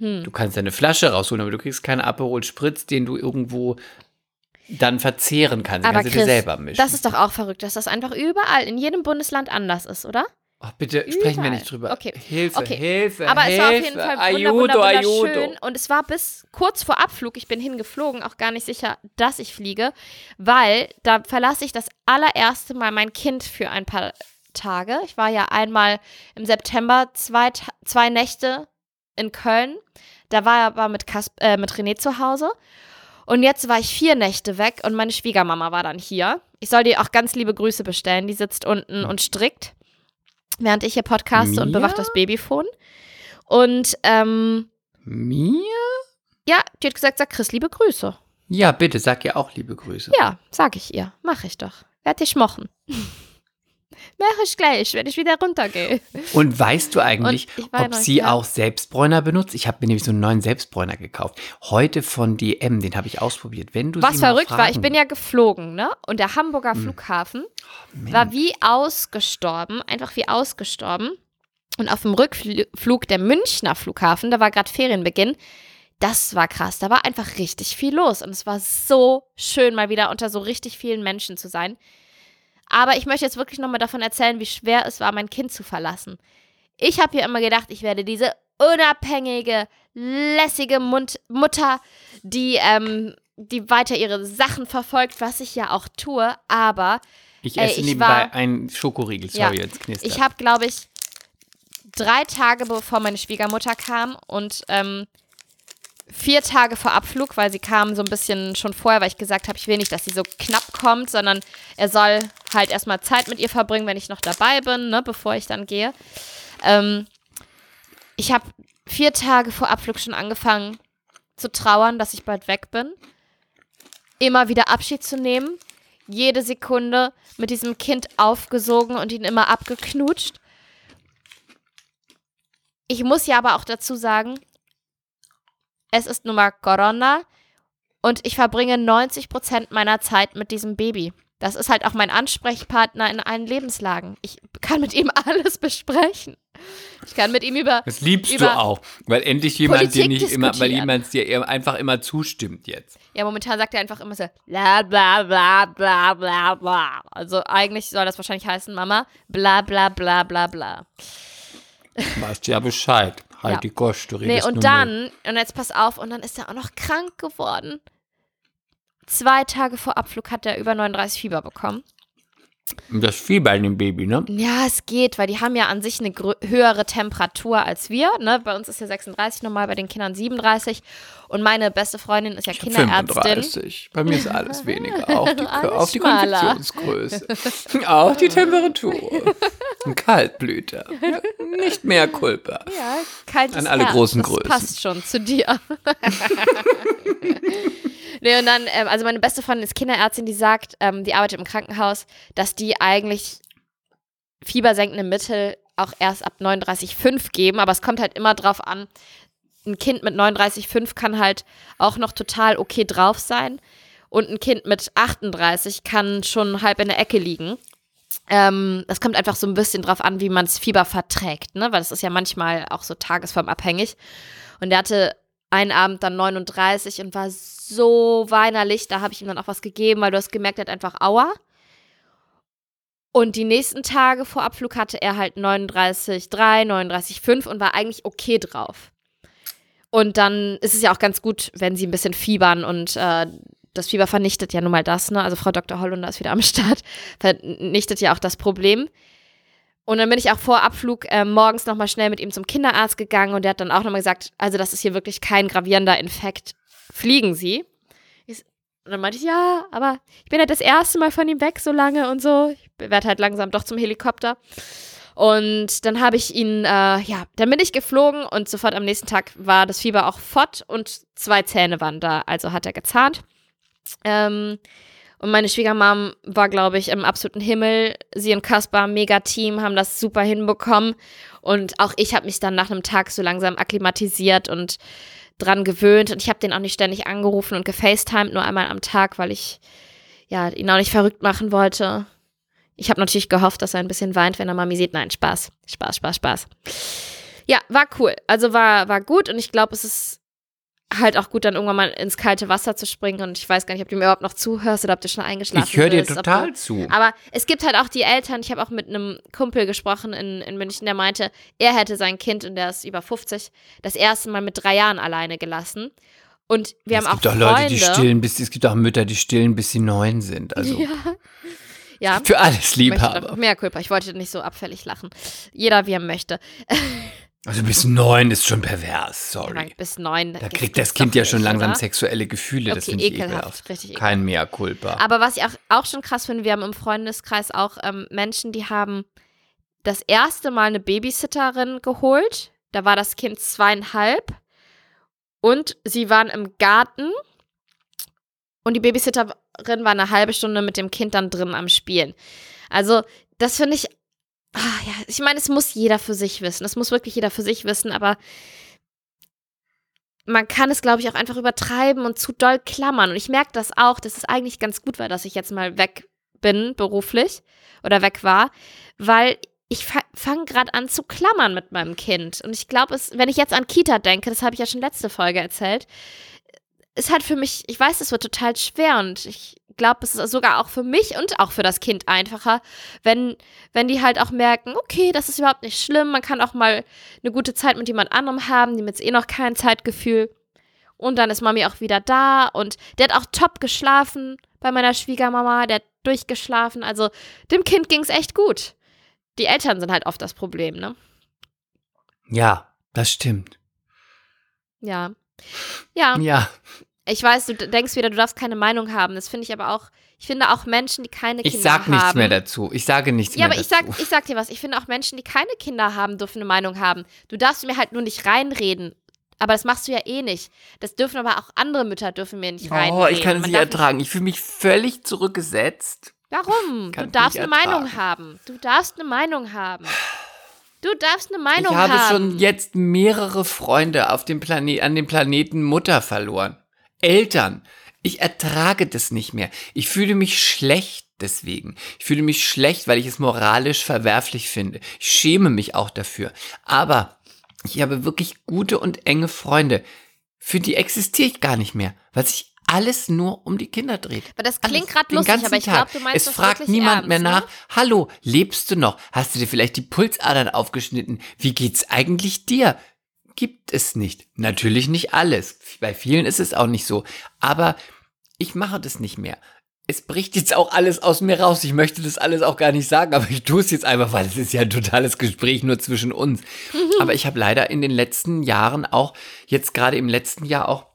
Hm. Du kannst deine Flasche rausholen, aber du kriegst keinen Aperol Spritz, den du irgendwo dann verzehren kannst. Aber kannst du dir Chris, selber mischen. das ist doch auch verrückt, dass das einfach überall in jedem Bundesland anders ist, oder? Ach, bitte sprechen wir Überall. nicht drüber. Okay. Hilfe, Okay. Hilfe, Aber Hilfe. es war auf jeden Fall wunder, Aiuto, wunder, wunderschön. Und es war bis kurz vor Abflug, ich bin hingeflogen, auch gar nicht sicher, dass ich fliege, weil da verlasse ich das allererste Mal mein Kind für ein paar Tage. Ich war ja einmal im September zwei, zwei Nächte in Köln. Da war er aber mit, Kas äh, mit René zu Hause. Und jetzt war ich vier Nächte weg und meine Schwiegermama war dann hier. Ich soll dir auch ganz liebe Grüße bestellen. Die sitzt unten und strickt, während ich hier podcaste und Mia? bewacht das Babyphone. Und ähm, Mir? ja, die hat gesagt, sag Chris liebe Grüße. Ja, bitte, sag ihr auch liebe Grüße. Ja, sag ich ihr. Mach ich doch. Werd dich mochen. Mach ich gleich, wenn ich wieder runtergehe. Und weißt du eigentlich, ob sie ja. auch Selbstbräuner benutzt? Ich habe mir nämlich so einen neuen Selbstbräuner gekauft. Heute von DM, den habe ich ausprobiert. Wenn du Was verrückt war, ich fragen- bin ja geflogen, ne? Und der Hamburger Hm. Flughafen Mensch. war wie ausgestorben, einfach wie ausgestorben. Und auf dem Rückflug der Münchner Flughafen, da war gerade Ferienbeginn, das war krass. Da war einfach richtig viel los. Und es war so schön, mal wieder unter so richtig vielen Menschen zu sein. Aber ich möchte jetzt wirklich nochmal davon erzählen, wie schwer es war, mein Kind zu verlassen. Ich habe ja immer gedacht, ich werde diese unabhängige, lässige Mund Mutter, die, ähm, die weiter ihre Sachen verfolgt, was ich ja auch tue. Aber Ich Ey, esse ich nebenbei war- einen Schokoriegel. Ja, Sorry, jetzt knistert. ich habe, glaube ich, drei Tage bevor meine Schwiegermutter kam und ähm, vier Tage vor Abflug, weil sie kam so ein bisschen schon vorher, weil ich gesagt habe, ich will nicht, dass sie so knapp kommt, sondern er soll halt erstmal Zeit mit ihr verbringen, wenn ich noch dabei bin, ne, bevor ich dann gehe. Ähm, ich habe vier Tage vor Abflug schon angefangen zu trauern, dass ich bald weg bin. Immer wieder Abschied zu nehmen. Jede Sekunde mit diesem Kind aufgesogen und ihn immer abgeknutscht. Ich muss ja aber auch dazu sagen, es ist nun mal Corona und ich verbringe 90% meiner Zeit mit diesem Baby. Das ist halt auch mein Ansprechpartner in allen Lebenslagen. Ich kann mit ihm alles besprechen. Ich kann mit ihm über das liebst du über auch, weil endlich jemand dir Politik nicht immer, weil jemand dir einfach immer zustimmt jetzt. Ja, momentan sagt er einfach immer so bla bla bla bla bla bla. Also eigentlich soll das wahrscheinlich heißen, Mama, bla bla bla bla bla. Weißt ja Bescheid. Halt Ja. die Kost, du Nee, redest nur und dann, und jetzt pass auf, und dann ist er auch noch krank geworden. Zwei Tage vor Abflug hat er über 39 Fieber bekommen. Das Fieber in dem Baby, ne? Ja, es geht, weil die haben ja an sich eine höhere Temperatur als wir. Ne? Bei uns ist ja 36 normal, bei den Kindern 37. Und meine beste Freundin ist ja Kinderärztin. 35. Bei mir ist alles weniger. Auch die, auf die. Konfektionsgröße. auch die Temperatur. Kaltblüter. Nicht mehr Kulpa. Ja, kaltes An alle Herz, großen das Größen. passt schon zu dir. nee, und dann, ähm, also meine beste Freundin ist Kinderärztin, die sagt, ähm, die arbeitet im Krankenhaus, dass die eigentlich fiebersenkende Mittel auch erst ab 39,5 geben, aber es kommt halt immer drauf an, ein Kind mit 39,5 kann halt auch noch total okay drauf sein und ein Kind mit 38 kann schon halb in der Ecke liegen. Ähm, das kommt einfach so ein bisschen drauf an, wie man das Fieber verträgt, ne? Weil das ist ja manchmal auch so tagesformabhängig. Und der hatte einen Abend dann 39 und war so weinerlich. Da habe ich ihm dann auch was gegeben, weil du hast gemerkt, er hat einfach Aua. Und die nächsten Tage vor Abflug hatte er halt 39,3, 39,5 und war eigentlich okay drauf. Und dann ist es ja auch ganz gut, wenn sie ein bisschen fiebern und äh, das Fieber vernichtet ja nun mal das, ne? Also Frau Dr. Hollunder ist wieder am Start, vernichtet ja auch das Problem. Und dann bin ich auch vor Abflug äh, morgens nochmal schnell mit ihm zum Kinderarzt gegangen und der hat dann auch nochmal gesagt, also das ist hier wirklich kein gravierender Infekt. Fliegen Sie? Und dann meinte ich, ja, aber ich bin ja das erste Mal von ihm weg so lange und so. Ich werde halt langsam doch zum Helikopter. Und dann habe ich ihn, äh, ja, dann bin ich geflogen und sofort am nächsten Tag war das Fieber auch fort und zwei Zähne waren da. Also hat er gezahnt. Ähm, und meine Schwiegermam war, glaube ich, im absoluten Himmel. Sie und Kaspar, mega Team, haben das super hinbekommen. Und auch ich habe mich dann nach einem Tag so langsam akklimatisiert und dran gewöhnt. Und ich habe den auch nicht ständig angerufen und gefacetimed, nur einmal am Tag, weil ich ja, ihn auch nicht verrückt machen wollte. Ich habe natürlich gehofft, dass er ein bisschen weint, wenn er Mami sieht. Nein, Spaß. Spaß, Spaß, Spaß. Ja, war cool. Also war, war gut und ich glaube, es ist halt auch gut, dann irgendwann mal ins kalte Wasser zu springen. Und ich weiß gar nicht, ob du mir überhaupt noch zuhörst oder ob du schon eingeschlafen Ich höre dir bist, total du, zu. Aber es gibt halt auch die Eltern. Ich habe auch mit einem Kumpel gesprochen in, in München, der meinte, er hätte sein Kind, und der ist über 50, das erste Mal mit drei Jahren alleine gelassen. Und wir es haben auch gibt auch Freunde. Leute, die stillen, bis, es gibt auch Mütter, die stillen, bis sie neun sind. Also Ja. Ja. für alles Liebhaber. mehr Kulpa. Ich wollte nicht so abfällig lachen. Jeder, wie er möchte. Also bis neun ist schon pervers, sorry. bis neun. Da kriegt das Kind ja schon langsam sexuelle Gefühle. das Okay, finde ich ekelhaft, richtig ekelhaft. Kein Mea culpa. Aber was ich auch, auch schon krass finde, wir haben im Freundeskreis auch ähm, Menschen, die haben das erste Mal eine Babysitterin geholt. Da war das Kind zweieinhalb. Und sie waren im Garten. Und die Babysitterin war eine halbe Stunde mit dem Kind dann drin am Spielen. Also, das finde ich. Ah, ja, ich meine, es muss jeder für sich wissen. Es muss wirklich jeder für sich wissen, aber man kann es, glaube ich, auch einfach übertreiben und zu doll klammern. Und ich merke das auch, dass es eigentlich ganz gut war, dass ich jetzt mal weg bin, beruflich oder weg war, weil ich fa fange gerade an zu klammern mit meinem Kind. Und ich glaube, wenn ich jetzt an Kita denke, das habe ich ja schon letzte Folge erzählt, ist halt für mich, ich weiß, es wird total schwer und ich glaube, es ist sogar auch für mich und auch für das Kind einfacher, wenn, wenn die halt auch merken, okay, das ist überhaupt nicht schlimm, man kann auch mal eine gute Zeit mit jemand anderem haben, die jetzt eh noch kein Zeitgefühl. Und dann ist Mami auch wieder da und der hat auch top geschlafen bei meiner Schwiegermama, der hat durchgeschlafen. Also dem Kind ging es echt gut. Die Eltern sind halt oft das Problem, ne? ja, das stimmt. Ja. Ja, Ja, ich weiß, du denkst wieder, du darfst keine Meinung haben. Das finde ich aber auch, ich finde auch Menschen, die keine ich Kinder sag haben. nichts mehr dazu. Ich sage nichts Ja, mehr aber ich dazu. sag, ich sag dir was, ich finde auch Menschen, die keine Kinder haben, dürfen eine Meinung haben. Du darfst mir halt nur nicht reinreden. Aber das machst du ja eh nicht. Das dürfen aber auch andere Mütter dürfen mir nicht reinreden. Oh, ich kann es nicht ertragen. Ich fühle mich völlig zurückgesetzt. Warum? Du ich darfst eine Meinung ertragen. haben. Du darfst eine Meinung haben. Du darfst eine Meinung ich habe haben. schon jetzt mehrere Freunde auf dem Plane an dem Planeten Mutter verloren. Eltern. Ich ertrage das nicht mehr. Ich fühle mich schlecht deswegen. Ich fühle mich schlecht, weil ich es moralisch verwerflich finde. Ich schäme mich auch dafür. Aber ich habe wirklich gute und enge Freunde. Für die existiere ich gar nicht mehr, weil sich alles nur um die Kinder dreht. Aber das klingt gerade lustig, aber ich glaube, du meinst Es das fragt niemand ernst, mehr ne? nach, hallo, lebst du noch? Hast du dir vielleicht die Pulsadern aufgeschnitten? Wie geht's eigentlich dir? Gibt es nicht. Natürlich nicht alles. Bei vielen ist es auch nicht so. Aber ich mache das nicht mehr. es bricht jetzt auch alles aus mir raus. Ich möchte das alles auch gar nicht sagen, aber ich tue es jetzt einfach, weil es ist ja ein totales Gespräch nur zwischen uns. Aber ich habe leider in den letzten Jahren auch, jetzt gerade im letzten Jahr auch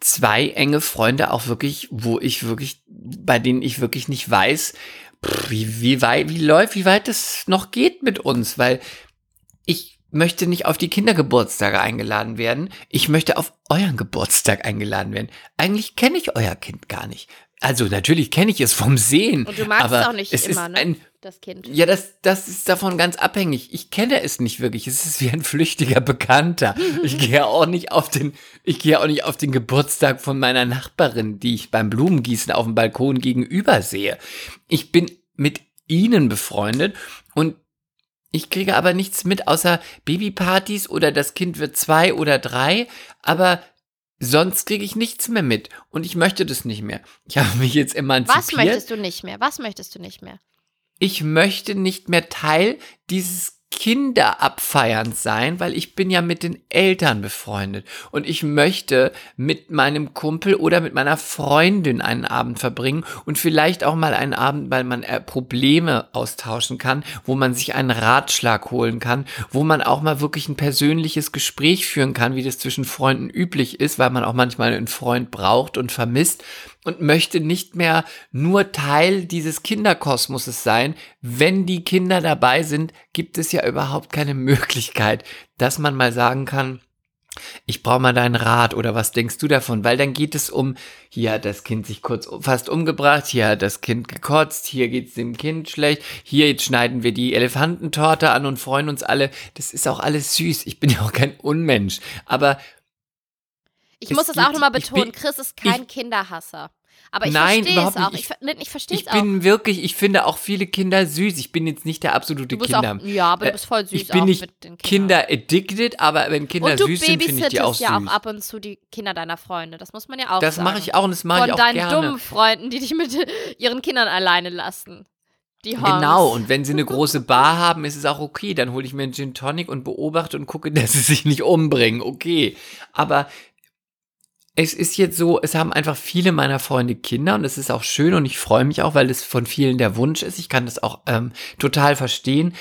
zwei enge Freunde auch wirklich, wo ich wirklich, bei denen ich wirklich nicht weiß, wie, wie weit, wie läuft, wie weit es noch geht mit uns, weil ich möchte nicht auf die Kindergeburtstage eingeladen werden. Ich möchte auf euren Geburtstag eingeladen werden. Eigentlich kenne ich euer Kind gar nicht. Also natürlich kenne ich es vom Sehen. Und du magst es auch nicht es immer, ist ne? ein, Das Kind. ja, das, das ist davon ganz abhängig. Ich kenne es nicht wirklich. Es ist wie ein flüchtiger Bekannter. Ich gehe auch nicht auf den, ich gehe auch nicht auf den Geburtstag von meiner Nachbarin, die ich beim Blumengießen auf dem Balkon gegenüber sehe. Ich bin mit ihnen befreundet und ich kriege aber nichts mit außer Babypartys oder das Kind wird zwei oder drei, aber sonst kriege ich nichts mehr mit und ich möchte das nicht mehr. Ich habe mich jetzt emanzipiert. Was möchtest du nicht mehr? Was möchtest du nicht mehr? Ich möchte nicht mehr Teil dieses Kinderabfeierns sein, weil ich bin ja mit den Eltern befreundet. Und ich möchte mit meinem Kumpel oder mit meiner Freundin einen Abend verbringen und vielleicht auch mal einen Abend, weil man äh, Probleme austauschen kann, wo man sich einen Ratschlag holen kann, wo man auch mal wirklich ein persönliches Gespräch führen kann, wie das zwischen Freunden üblich ist, weil man auch manchmal einen Freund braucht und vermisst und möchte nicht mehr nur Teil dieses Kinderkosmoses sein. Wenn die Kinder dabei sind, gibt es ja überhaupt keine Möglichkeit, dass man mal sagen kann, ich brauche mal deinen Rat oder was denkst du davon? Weil dann geht es um, hier hat das Kind sich kurz fast umgebracht, hier hat das Kind gekotzt, hier geht es dem Kind schlecht, hier jetzt schneiden wir die Elefantentorte an und freuen uns alle. Das ist auch alles süß. Ich bin ja auch kein Unmensch. Aber Ich Es muss das auch nochmal ich betonen. bin- Chris ist kein Kinderhasser. Aber ich verstehe es auch. Ich, nee, ich verstehe ich es auch. bin wirklich, ich finde auch viele Kinder süß. Ich bin jetzt nicht der absolute Du Kinder. auch, ja, aber du Äh, bist voll süß ich bin auch nicht mit den Kindern. Kinder addicted, aber wenn Kinder Und du süß sind, finde ich die auch süß. ja auch ab und zu die Kinder deiner Freunde. Das muss man ja auch das mache ich auch und das mache Von ich auch deinen gerne. dummen Freunden, die dich mit ihren Kindern alleine lassen. Die. Genau, und wenn sie eine große Bar haben, ist es auch okay. Dann hole ich mir einen Gin Tonic und beobachte und gucke, dass sie sich nicht umbringen. Okay. Aber es ist jetzt so, es haben einfach viele meiner Freunde Kinder und es ist auch schön und ich freue mich auch, weil es von vielen der Wunsch ist. Ich kann das auch ähm, total verstehen.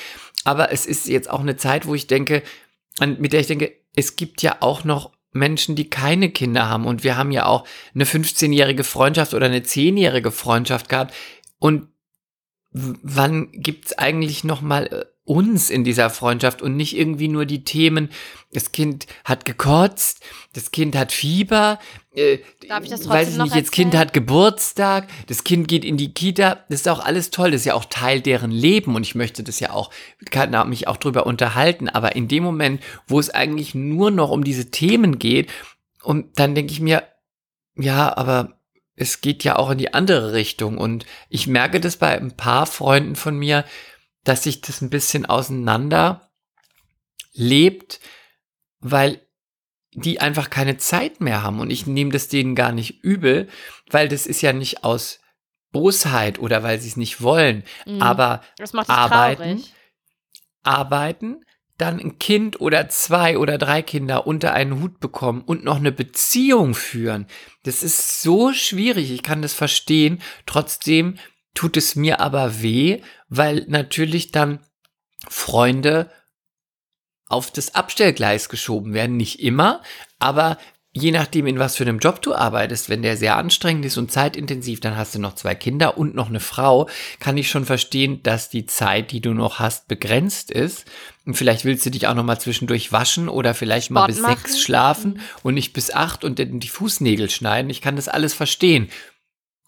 Aber es ist jetzt auch eine Zeit, wo ich denke, mit der ich denke, es gibt ja auch noch Menschen, die keine Kinder haben. Und wir haben ja auch eine 15-jährige Freundschaft oder eine 10-jährige Freundschaft gehabt. Und wann gibt's eigentlich noch mal äh, uns in dieser Freundschaft und nicht irgendwie nur die Themen, das Kind hat gekotzt, das Kind hat Fieber, äh, Darf ich das weiß ich nicht, jetzt Kind hat Geburtstag, das Kind geht in die Kita, das ist auch alles toll, das ist ja auch Teil deren Leben und ich möchte das ja auch, kann mich auch drüber unterhalten, aber in dem Moment, wo es eigentlich nur noch um diese Themen geht, und dann denke ich mir, ja, aber es geht ja auch in die andere Richtung. Und ich merke das bei ein paar Freunden von mir, dass sich das ein bisschen auseinander lebt, weil die einfach keine Zeit mehr haben. Und ich nehme das denen gar nicht übel, weil das ist ja nicht aus Bosheit oder weil sie es nicht wollen. Mhm. Aber das macht dich arbeiten, traurig. arbeiten, dann ein Kind oder zwei oder drei Kinder unter einen Hut bekommen und noch eine Beziehung führen. Das ist so schwierig, ich kann das verstehen. Trotzdem tut es mir aber weh, weil natürlich dann Freunde auf das Abstellgleis geschoben werden. Nicht immer, aber je nachdem, in was für einem Job du arbeitest, wenn der sehr anstrengend ist und zeitintensiv, dann hast du noch zwei Kinder und noch eine Frau, kann ich schon verstehen, dass die Zeit, die du noch hast, begrenzt ist. Und vielleicht willst du dich auch noch mal zwischendurch waschen oder vielleicht mal Sport bis machen. sechs schlafen und nicht bis acht und dann die Fußnägel schneiden. Ich kann das alles verstehen.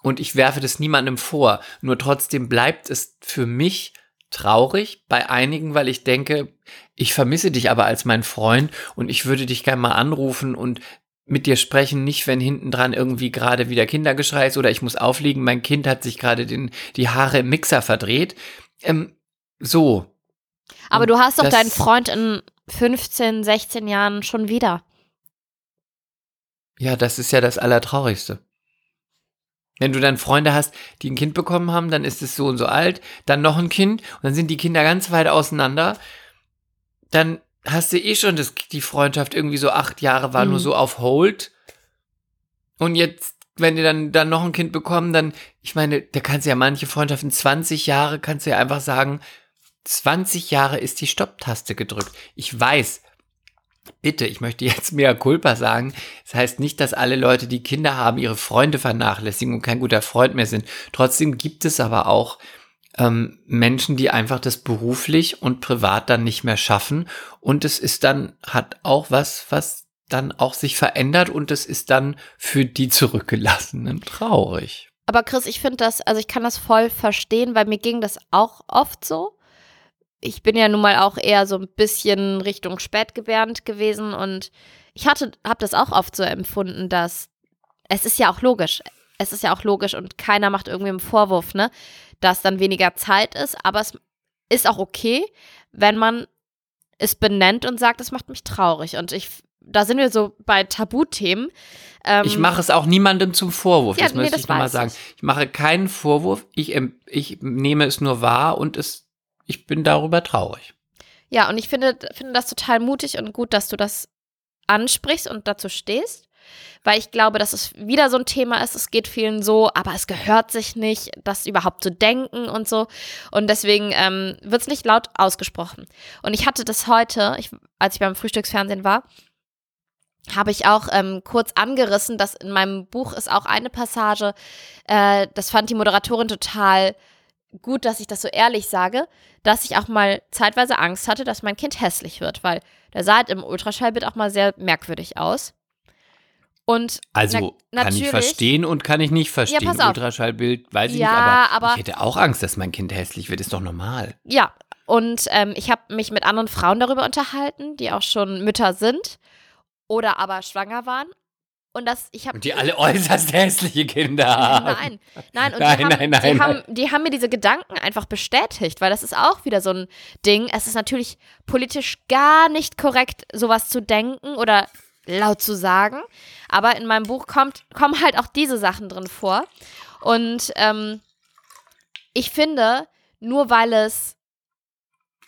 Und ich werfe das niemandem vor. Nur trotzdem bleibt es für mich traurig bei einigen, weil ich denke, ich vermisse dich aber als mein Freund und ich würde dich gerne mal anrufen und mit dir sprechen, nicht wenn hinten dran irgendwie gerade wieder Kindergeschrei ist oder ich muss auflegen, mein Kind hat sich gerade den, die Haare im Mixer verdreht. Ähm, so. Aber Und du hast doch deinen Freund in 15, 16 Jahren schon wieder. Ja, das ist ja das Allertraurigste. Wenn du dann Freunde hast, die ein Kind bekommen haben, dann ist es so und so alt, dann noch ein Kind und dann sind die Kinder ganz weit auseinander, dann hast du eh schon das, die Freundschaft irgendwie so acht Jahre war Mhm. nur so auf Hold und jetzt wenn die dann, dann noch ein Kind bekommen, dann, ich meine, da kannst du ja manche Freundschaften, 20 Jahre, kannst du ja einfach sagen, 20 Jahre ist die Stopptaste gedrückt. Ich weiß, bitte, ich möchte jetzt mehr Culpa sagen. Das heißt nicht, dass alle Leute, die Kinder haben, ihre Freunde vernachlässigen und kein guter Freund mehr sind. Trotzdem gibt es aber auch ähm, Menschen, die einfach das beruflich und privat dann nicht mehr schaffen. Und es ist dann, hat auch was, was dann auch sich verändert und es ist dann für die Zurückgelassenen traurig. Aber Chris, ich finde das, also ich kann das voll verstehen, weil mir ging das auch oft so. Ich bin ja nun mal auch eher so ein bisschen Richtung spätgebärend gewesen und ich hatte, habe das auch oft so empfunden, dass es ist ja auch logisch. Es ist ja auch logisch und keiner macht irgendwie einen Vorwurf, ne, dass dann weniger Zeit ist, aber es ist auch okay, wenn man es benennt und sagt, es macht mich traurig. Und ich da sind wir so bei Tabuthemen. Ähm, ich mache es auch niemandem zum Vorwurf, ja, das nee, möchte das ich nochmal sagen. ich. Mache keinen Vorwurf, ich, em- ich nehme es nur wahr und es, ich bin darüber traurig. Ja, und ich finde, finde das total mutig und gut, dass du das ansprichst und dazu stehst. Weil ich glaube, dass es wieder so ein Thema ist, es geht vielen so, aber es gehört sich nicht, das überhaupt zu denken und so. Und deswegen ähm, wird es nicht laut ausgesprochen. Und ich hatte das heute, ich, als ich beim Frühstücksfernsehen war, habe ich auch ähm, kurz angerissen, dass in meinem Buch ist auch eine Passage, äh, das fand die Moderatorin total gut, dass ich das so ehrlich sage, dass ich auch mal zeitweise Angst hatte, dass mein Kind hässlich wird, weil der sah halt im Ultraschallbild auch mal sehr merkwürdig aus. Und Also na- kann ich verstehen und kann ich nicht verstehen. pass auf. Ultraschallbild, weiß ich Ja, nicht, aber, aber- ich hätte auch Angst, dass mein Kind hässlich wird, ist doch normal. Ja, und ähm, ich habe mich mit anderen Frauen darüber unterhalten, die auch schon Mütter sind oder aber schwanger waren. Und das, ich habe. Die alle äußerst hässliche Kinder haben. Nein, nein, und Nein, die, haben, nein, nein, die. Haben, die haben mir diese Gedanken einfach bestätigt, weil das ist auch wieder so ein Ding. Es ist natürlich politisch gar nicht korrekt, sowas zu denken oder laut zu sagen. Aber in meinem Buch kommt, kommen halt auch diese Sachen drin vor. Und ähm, ich finde, nur weil es,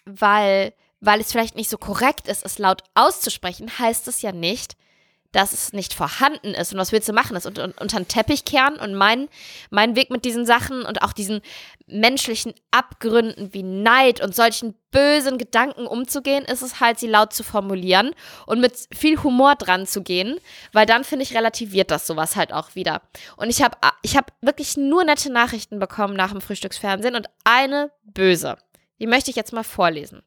weil, weil es vielleicht nicht so korrekt ist, es laut auszusprechen, heißt es ja nicht, dass es nicht vorhanden ist. Und was willst du machen? Das unter, unter den Teppich kehren und mein, mein Weg mit diesen Sachen und auch diesen menschlichen Abgründen wie Neid und solchen bösen Gedanken umzugehen, ist es halt, sie laut zu formulieren und mit viel Humor dran zu gehen, weil dann, finde ich, relativiert das sowas halt auch wieder. Und ich habe ich hab wirklich nur nette Nachrichten bekommen nach dem Frühstücksfernsehen und eine böse. Die möchte ich jetzt mal vorlesen.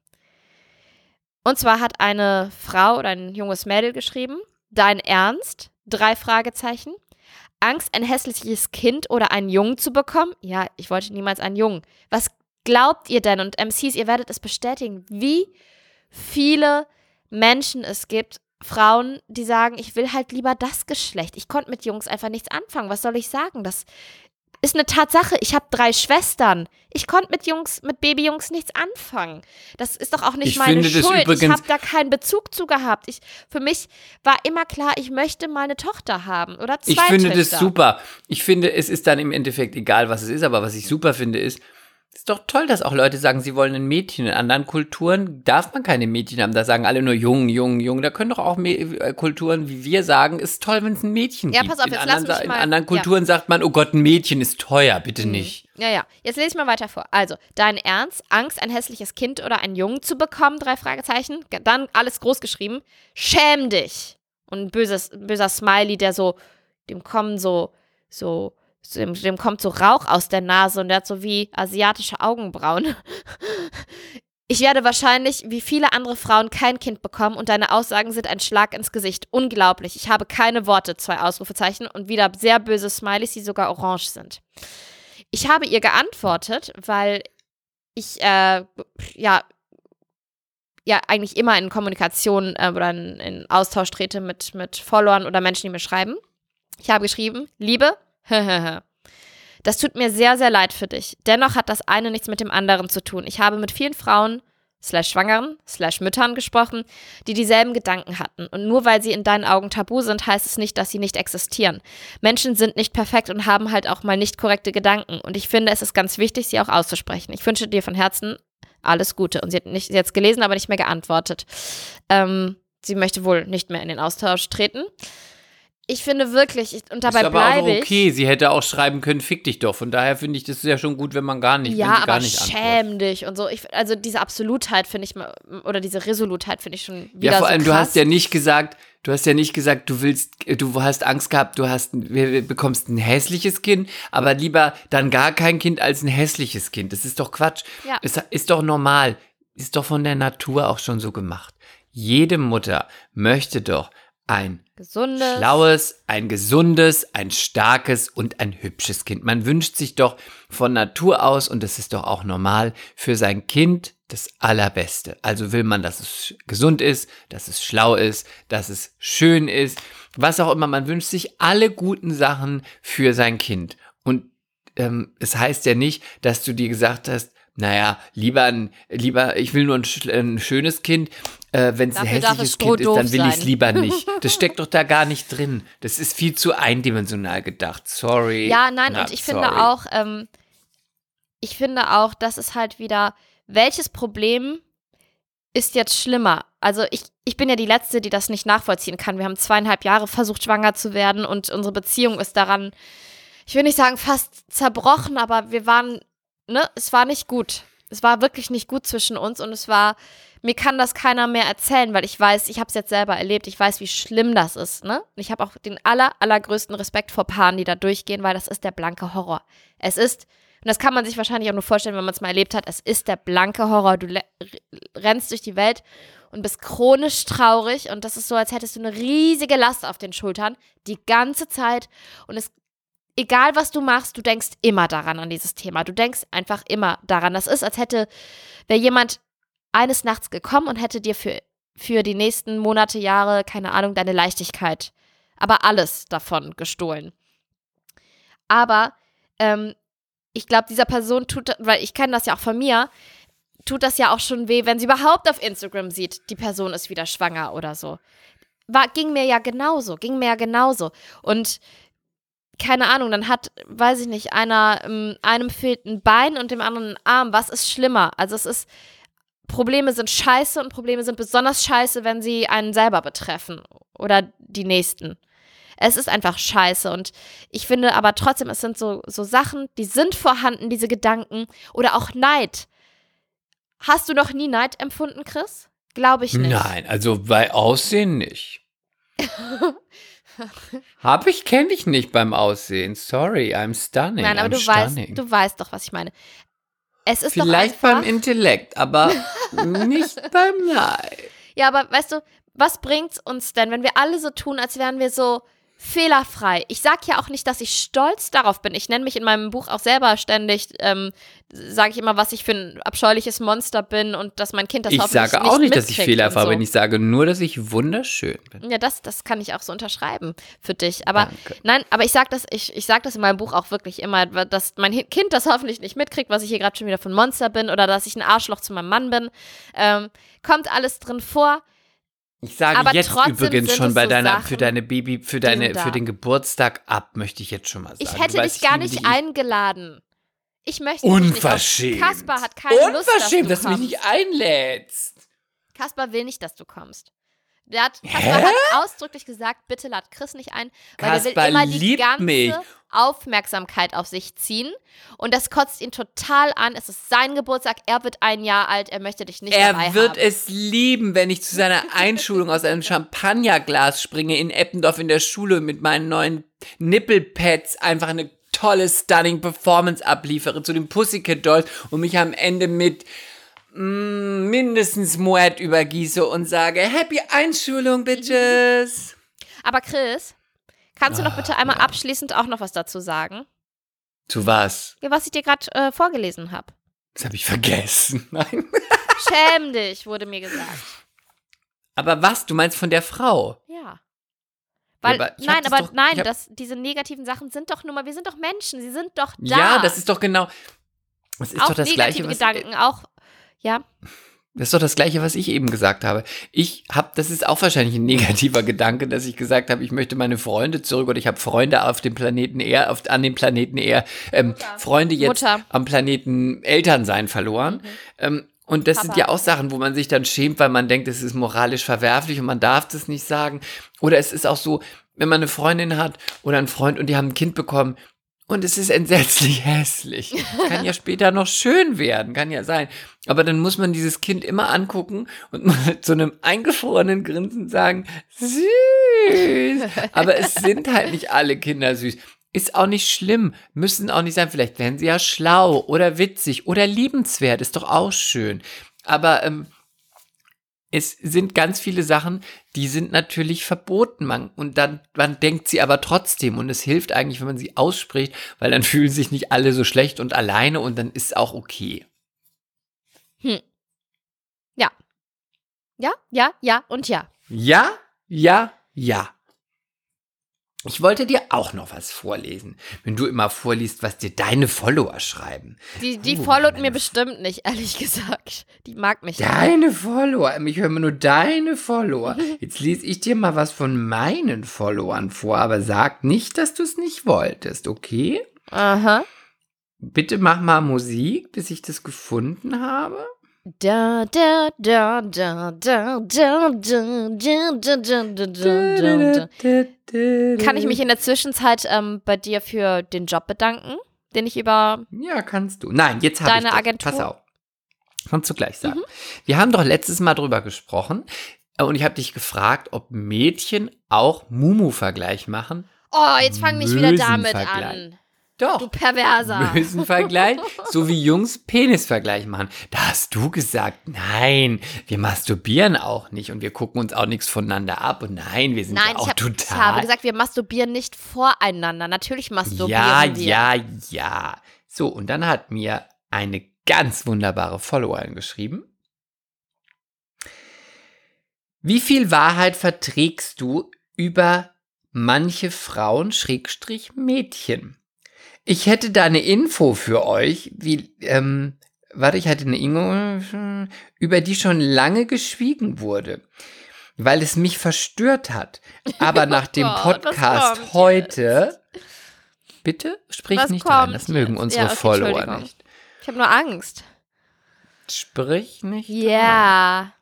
Und zwar hat eine Frau oder ein junges Mädel geschrieben, Dein Ernst? Drei Fragezeichen. Angst, ein hässliches Kind oder einen Jungen zu bekommen? Ja, ich wollte niemals einen Jungen. Was glaubt ihr denn? Und MCs, ihr werdet es bestätigen, wie viele Menschen es gibt, Frauen, die sagen, ich will halt lieber das Geschlecht. Ich konnte mit Jungs einfach nichts anfangen. Was soll ich sagen? Das ist eine Tatsache. Ich habe drei Schwestern. Ich konnte mit Jungs, mit Babyjungs nichts anfangen. Das ist doch auch nicht Ich meine Schuld. ich habe da keinen Bezug zu gehabt. Ich, für mich war immer klar, ich möchte meine Tochter haben oder zwei Ich finde Töchter. das super. Ich finde, es ist dann im Endeffekt egal, was es ist, aber was ich super finde, ist, ist doch toll, dass auch Leute sagen, sie wollen ein Mädchen. In anderen Kulturen darf man keine Mädchen haben. Da sagen alle nur jung, jung, jung. Da können doch auch Mä- äh, Kulturen wie wir sagen, ist toll, wenn es ein Mädchen Ja, gibt. pass auf, in jetzt anderen, lass mich in mal- anderen ja. Kulturen sagt man, oh Gott, ein Mädchen ist teuer, bitte nicht. Ja, ja. Jetzt lese ich mal weiter vor. Also, dein Ernst, Angst, ein hässliches Kind oder einen Jungen zu bekommen? Drei Fragezeichen. Dann alles groß geschrieben. Schäm dich. Und ein böses, böser Smiley, der so, dem kommen so, so dem, dem kommt so Rauch aus der Nase und der hat so wie asiatische Augenbrauen. Ich werde wahrscheinlich, wie viele andere Frauen, kein Kind bekommen und deine Aussagen sind ein Schlag ins Gesicht. Unglaublich. Ich habe keine Worte, zwei Ausrufezeichen und wieder sehr böse Smileys, die sogar orange sind. Ich habe ihr geantwortet, weil ich äh, ja ja eigentlich immer in Kommunikation äh, oder in, in Austausch trete mit, mit Followern oder Menschen, die mir schreiben. Ich habe geschrieben, Liebe, das tut mir sehr, sehr leid für dich. Dennoch hat das eine nichts mit dem anderen zu tun. Ich habe mit vielen Frauen, slash Schwangeren, slash Müttern gesprochen, die dieselben Gedanken hatten. Und nur weil sie in deinen Augen tabu sind, heißt es nicht, dass sie nicht existieren. Menschen sind nicht perfekt und haben halt auch mal nicht korrekte Gedanken. Und ich finde, es ist ganz wichtig, sie auch auszusprechen. Ich wünsche dir von Herzen alles Gute. Und sie hat, nicht, es gelesen, aber nicht mehr geantwortet. Ähm, sie möchte wohl nicht mehr in den Austausch treten. Ich finde wirklich, ich, und dabei ist aber auch bleibe ich. okay. Sie hätte auch schreiben können, fick dich doch. Von daher finde ich das ja schon gut, wenn man gar nicht, wenn Ja, sie gar aber nicht antwortet. schäm dich und so. Ich, also diese Absolutheit finde ich mal, oder diese Resolutheit finde ich schon wieder Ja, vor so allem, krass. du hast ja nicht gesagt, du hast ja nicht gesagt, du willst, du hast Angst gehabt, du hast, bekommst ein hässliches Kind, aber lieber dann gar kein Kind als ein hässliches Kind. Das ist doch Quatsch. Ja. Es ist doch normal. Ist doch von der Natur auch schon so gemacht. Jede Mutter möchte doch ein Gesundes. schlaues, ein gesundes, ein starkes und ein hübsches Kind. Man wünscht sich doch von Natur aus, und das ist doch auch normal, für sein Kind das Allerbeste. Also will man, dass es gesund ist, dass es schlau ist, dass es schön ist, was auch immer. Man wünscht sich alle guten Sachen für sein Kind. Und ähm, es heißt ja nicht, dass du dir gesagt hast, naja, lieber, ein, lieber, ich will nur ein, ein schönes Kind. Äh, Wenn es ein hässliches es Kind ist, dann will ich es lieber nicht. Das steckt doch da gar nicht drin. Das ist viel zu eindimensional gedacht. Sorry. Ja, nein, und ich finde sorry. auch, ähm, ich finde auch, das ist halt wieder, welches Problem ist jetzt schlimmer? Also ich, ich bin ja die Letzte, die das nicht nachvollziehen kann. Wir haben zweieinhalb Jahre versucht, schwanger zu werden und unsere Beziehung ist daran, ich will nicht sagen fast zerbrochen, aber wir waren, ne, es war nicht gut. Es war wirklich nicht gut zwischen uns und es war, mir kann das keiner mehr erzählen, weil ich weiß, ich habe es jetzt selber erlebt, ich weiß, wie schlimm das ist, ne? Und ich habe auch den aller, allergrößten Respekt vor Paaren, die da durchgehen, weil das ist der blanke Horror. Es ist, und das kann man sich wahrscheinlich auch nur vorstellen, wenn man es mal erlebt hat, es ist der blanke Horror. Du rennst durch die Welt und bist chronisch traurig und das ist so, als hättest du eine riesige Last auf den Schultern, die ganze Zeit und es egal was du machst, du denkst immer daran an dieses Thema. Du denkst einfach immer daran. Das ist, als hätte, wäre jemand eines Nachts gekommen und hätte dir für, für die nächsten Monate, Jahre, keine Ahnung, deine Leichtigkeit, aber alles davon gestohlen. Aber ähm, ich glaube, dieser Person tut, weil ich kenne das ja auch von mir, tut das ja auch schon weh, wenn sie überhaupt auf Instagram sieht, die Person ist wieder schwanger oder so. War, ging mir ja genauso, ging mir ja genauso. Und keine Ahnung, dann hat, weiß ich nicht, einer, ähm, einem fehlt ein Bein und dem anderen ein Arm. Was ist schlimmer? Also es ist, Probleme sind scheiße und Probleme sind besonders scheiße, wenn sie einen selber betreffen oder die Nächsten. Es ist einfach scheiße und ich finde aber trotzdem, es sind so, so Sachen, die sind vorhanden, diese Gedanken oder auch Neid. Hast du noch nie Neid empfunden, Chris? Glaube ich nicht. Nein, also bei Aussehen nicht. Hab ich, kenne ich nicht beim Aussehen. Sorry, I'm stunning. Nein, aber I'm du stunning. weißt, du weißt doch, was ich meine. Es ist Vielleicht beim Intellekt, aber nicht beim Neid. Ja, aber weißt du, was bringt's uns denn, wenn wir alle so tun, als wären wir so fehlerfrei? Ich sag ja auch nicht, dass ich stolz darauf bin. Ich nenne mich in meinem Buch auch selber ständig, ähm, sage ich immer, was ich für ein abscheuliches Monster bin und dass mein Kind das Ich hoffentlich sage nicht auch nicht, dass ich fehlerfrei so. bin. Ich sage nur, dass ich wunderschön bin. Ja, das, das kann ich auch so unterschreiben für dich. Aber Danke. nein, aber ich sag das, ich, ich sag das in meinem Buch auch wirklich immer, dass mein Kind das hoffentlich nicht mitkriegt, was ich hier gerade schon wieder für ein Monster bin oder dass ich ein Arschloch zu meinem Mann bin. Ähm, kommt alles drin vor. Ich sage Aber jetzt übrigens schon bei so deiner, Sachen, für deine Baby, für deine, für den Geburtstag ab, möchte ich jetzt schon mal sagen. Ich hätte weißt, dich gar nicht eingeladen. Ich möchte Unverschämt. nicht. Kaspar hat keine Lust, dass Unverschämt, du dass du mich nicht einlädst. Kaspar will nicht, dass du kommst. Der hat? Kaspar hat ausdrücklich gesagt, bitte lad Chris nicht ein, weil er will immer die ganze mich. Aufmerksamkeit auf sich ziehen. Und das kotzt ihn total an. Es ist sein Geburtstag, er wird ein Jahr alt, er möchte dich nicht dabei Er wird haben. es lieben, wenn ich zu seiner Einschulung aus einem Champagnerglas springe in Eppendorf in der Schule mit meinen neuen Nippelpads einfach eine tolle, stunning Performance abliefere zu den Pussycat Dolls und mich am Ende mit mindestens Moet übergieße und sage Happy Einschulung, Bitches. Aber Chris, kannst du noch Ah, bitte einmal abschließend auch noch was dazu sagen? Zu was? Ja, was ich dir gerade äh, vorgelesen habe. Das habe ich vergessen. Nein. Schäm dich, wurde mir gesagt. Aber was? Du meinst von der Frau? Ja. Weil, aber ich hab nein, aber doch- nein, hab- das, diese negativen Sachen sind doch nur mal, wir sind doch Menschen, sie sind doch da. Ja, das ist doch genau. Das ist auch doch das negative Gleiche, was, Gedanken, auch, ja. Das ist doch das Gleiche, was ich eben gesagt habe. Ich habe, das ist auch wahrscheinlich ein negativer Gedanke, dass ich gesagt habe, ich möchte meine Freunde zurück oder ich habe Freunde auf dem Planeten eher, auf, an dem Planeten eher, ähm, Freunde jetzt Mutter. Mhm. am Planeten Elternsein verloren. Ähm, und das sind Papa. ja auch Sachen, wo man sich dann schämt, weil man denkt, es ist moralisch verwerflich und man darf das nicht sagen. Oder es ist auch so, wenn man eine Freundin hat oder einen Freund und die haben ein Kind bekommen und es ist entsetzlich hässlich. Kann ja später noch schön werden, kann ja sein. Aber dann muss man dieses Kind immer angucken und mit so einem eingefrorenen Grinsen sagen, süß. Aber es sind halt nicht alle Kinder süß. Ist auch nicht schlimm, müssen auch nicht sein. Vielleicht werden sie ja schlau oder witzig oder liebenswert, ist doch auch schön. Aber ähm, es sind ganz viele Sachen, die sind natürlich verboten. Man, und dann man denkt sie aber trotzdem. Und es hilft eigentlich, wenn man sie ausspricht, weil dann fühlen sich nicht alle so schlecht und alleine und dann ist es auch okay. Hm. Ja. Ja, ja, ja und ja. Ja, ja, ja. Ich wollte dir auch noch was vorlesen, wenn du immer vorliest, was dir deine Follower schreiben. Die, die Oh, followt mir bestimmt nicht, ehrlich gesagt. Die mag mich nicht. Deine Follower, ich höre immer nur deine Follower. Jetzt lese ich dir mal was von meinen Followern vor, aber sag nicht, dass du es nicht wolltest, okay? Aha. Bitte mach mal Musik, bis ich das gefunden habe. Da, da, da, da, da, da, da, da, da, da, da, da, da. Kann ich mich in der Zwischenzeit ähm, bei dir für den Job bedanken, den ich über. Ja, kannst du. Nein, jetzt habe ich Deine. Agentur? Pass auf. Kannst du gleich sagen. Mhm. Wir haben doch letztes Mal drüber gesprochen äh, und ich habe dich gefragt, ob Mädchen auch Mumu-Vergleich machen. Oh, jetzt fang nicht wieder damit an. Doch. Du Perverser. Mösenvergleich, so wie Jungs Penisvergleich machen. Da hast du gesagt, nein, wir masturbieren auch nicht und wir gucken uns auch nichts voneinander ab und nein, wir sind Nein, ja ich, auch hab, ich total. habe gesagt, wir masturbieren nicht voreinander. Natürlich masturbieren ja, wir. ja, ja. So, und dann hat mir eine ganz wunderbare Followerin geschrieben. Wie viel Wahrheit verträgst du über manche Frauen, Schrägstrich Mädchen? Ich hätte da eine Info für euch, wie, ähm, warte, ich hatte eine Info, über die schon lange geschwiegen wurde, weil es mich verstört hat. Aber nach dem Oh Podcast heute, bitte sprich Was nicht rein, das mögen jetzt? unsere Ja, okay, Follower nicht. Ich habe nur Angst. Sprich nicht. rein. Ja.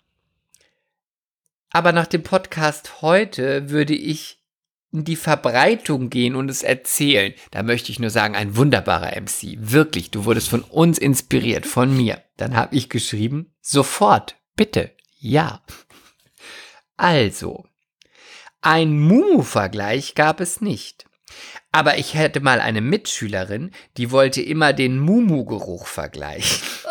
Aber nach dem Podcast heute würde ich in die Verbreitung gehen und es erzählen. Da möchte ich nur sagen, ein wunderbarer MC. Wirklich, du wurdest von uns inspiriert, von mir. Dann habe ich geschrieben, sofort, bitte, ja. Also, ein Mumu-Vergleich gab es nicht. Aber ich hätte mal eine Mitschülerin, die wollte immer den Mumu-Geruch vergleichen. Oh,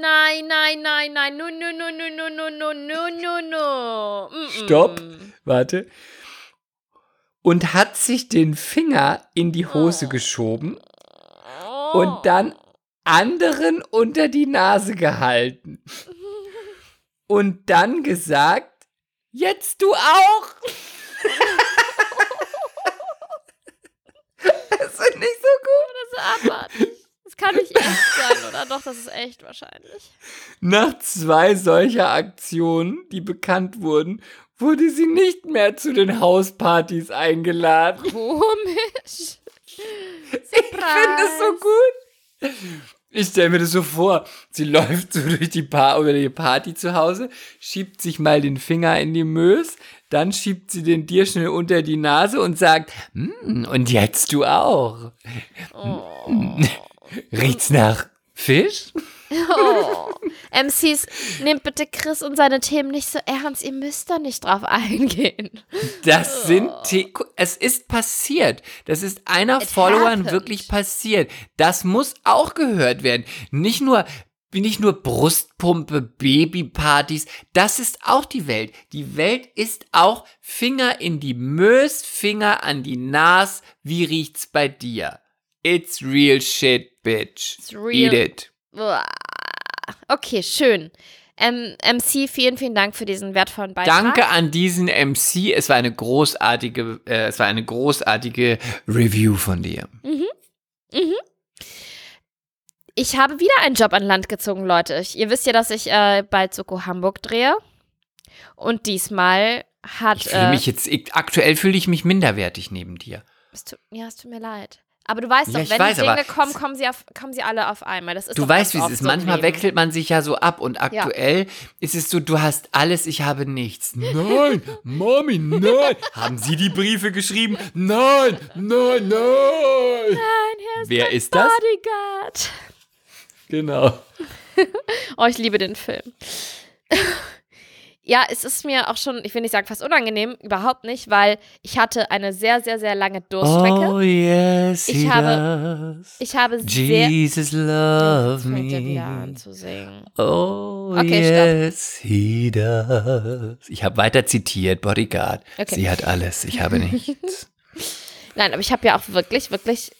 nein, nein, nein, nein. No, no, no, no, no, no, no, no, no, no. Mm, mm. Stopp. Warte. Und hat sich den Finger in die Hose Oh. geschoben und dann anderen unter die Nase gehalten. Und dann gesagt, jetzt du auch. das ist nicht so gut. Das ist abartig. Das kann nicht echt sein, oder? Doch, das ist echt wahrscheinlich. Nach zwei solcher Aktionen, die bekannt wurden, wurde sie nicht mehr zu den Hauspartys eingeladen. Komisch. Ich finde es so gut. Ich stelle mir das so vor. Sie läuft so durch die, pa oder die Party zu Hause, schiebt sich mal den Finger in die Mös, dann schiebt sie den dir schnell unter die Nase und sagt, "Mm, und jetzt du auch. Oh. Riecht's nach Fisch? Oh. MCs, nehmt bitte Chris und seine Themen nicht so ernst. Ihr müsst da nicht drauf eingehen. Das sind, The es ist passiert. Das ist einer It Followern happened. wirklich passiert. Das muss auch gehört werden. Nicht nur, nicht nur Brustpumpe, Babypartys. Das ist auch die Welt. Die Welt ist auch Finger in die Mös, Finger an die Nas. Wie riecht's bei dir? It's real shit, bitch. It's real. Eat it. Okay, schön. Ähm, MC, vielen, vielen Dank für diesen wertvollen Beitrag. Danke an diesen MC. Es war eine großartige, äh, es war eine großartige Review von dir. Ich habe wieder einen Job an Land gezogen, Leute. Ich, ihr wisst ja, dass ich äh, bald Soko Hamburg drehe. Und diesmal hat. Ich fühle äh, mich jetzt, ich, aktuell fühle ich mich minderwertig neben dir. es tut, ja, es tut mir leid. Aber du weißt Ja, doch, wenn weiß, die Dinge kommen, kommen sie, auf, kommen sie alle auf einmal. Das ist Du weißt, wie es ist. so Manchmal wechselt man sich ja so ab und aktuell ist es so, du hast alles, ich habe nichts. Nein, Mami, nein. Haben Sie die Briefe geschrieben? Nein, nein, nein. Nein, ist Wer ist das? Bodyguard. Genau. Oh, ich liebe den Film. ja, es ist mir auch schon, ich will nicht sagen fast unangenehm, überhaupt nicht, weil ich hatte eine sehr, sehr, sehr lange Durststrecke. Oh yes, Ich he habe- does. Ich habe sehr... Jesus love wieder an me. zu singen. Oh Okay, yes, he does. Ich habe weiter zitiert, Bodyguard. Okay. Sie hat alles, ich habe nichts. Nein, aber ich habe ja auch wirklich, wirklich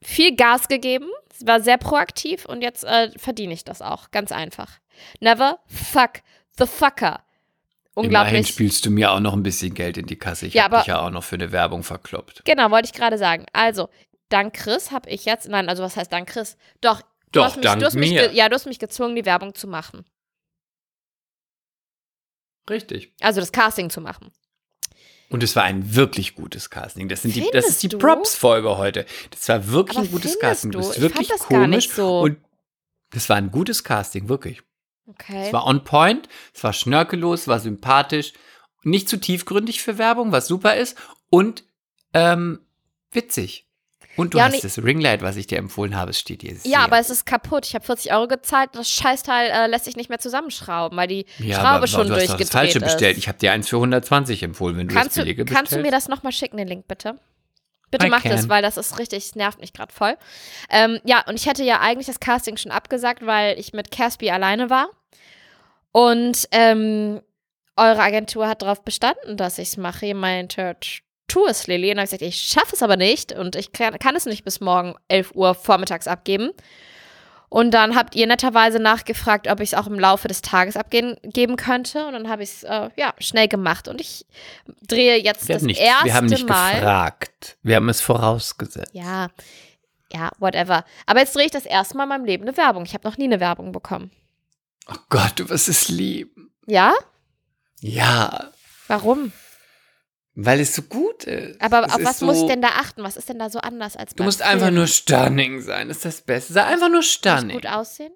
viel Gas gegeben. Es war sehr proaktiv und jetzt äh, verdiene ich das auch. Ganz einfach. Never fuck the fucker. Immerhin Unglaublich. spielst du mir auch noch ein bisschen Geld in die Kasse. Ich Ja, habe dich ja auch noch für eine Werbung verkloppt. Genau, wollte ich gerade sagen. Also, dank Chris habe ich jetzt, nein, also was heißt dank Chris? Doch, du Doch, hast mich, dank du mir. ja, du hast mich gezwungen, die Werbung zu machen. Richtig. Also das Casting zu machen. Und es war ein wirklich gutes Casting. Das, sind die, das Findest ist die du? Props-Folge heute. Das war wirklich Aber ein gutes findest Casting. du? Du bist Ich wirklich fand das gar komisch. nicht so. Und das war ein gutes Casting, wirklich. Okay. Es war on point, es war schnörkellos, es war sympathisch, nicht zu tiefgründig für Werbung, was super ist und ähm, witzig. Und du Ja, und hast ich- das Ringlight, was ich dir empfohlen habe, es steht dir sehr. ja, aber es ist kaputt. Ich habe 40 Euro gezahlt. Das Scheißteil äh, lässt sich nicht mehr zusammenschrauben, weil die ja, Schraube aber schon du hast durchgedreht das Falsche ist. bestellt. Ich habe dir eins für 120 empfohlen, wenn du kannst, das du, Billige kannst du mir bestellst. das nochmal schicken, den Link bitte? Bitte I mach das, can. weil das ist richtig, es nervt mich gerade voll. Ähm, ja, und ich hätte ja eigentlich das Casting schon abgesagt, weil ich mit Caspi alleine war. Und ähm, eure Agentur hat darauf bestanden, dass ich es mache. Ihr meinte, tu es, Lili. Und dann habe ich gesagt, ich schaffe es aber nicht und ich kann, kann es nicht bis morgen 11 Uhr vormittags abgeben. Und dann habt ihr netterweise nachgefragt, ob ich es auch im Laufe des Tages abgeben könnte. Und dann habe ich es äh, ja, schnell gemacht. Und ich drehe jetzt Wir das nicht, erste wir haben nicht Mal. gefragt. Wir haben es vorausgesetzt. Ja, ja, whatever. Aber jetzt drehe ich das erste Mal in meinem Leben eine Werbung. Ich habe noch nie eine Werbung bekommen. Oh Gott, du wirst es lieben. Ja? Ja, Warum? Weil es so gut ist. Aber es auf ist was so, muss ich denn da achten? Was ist denn da so anders als Du beim musst einfach Film? nur stunning sein, ist das Beste. Sei einfach nur Muss stunning. gut aussehen?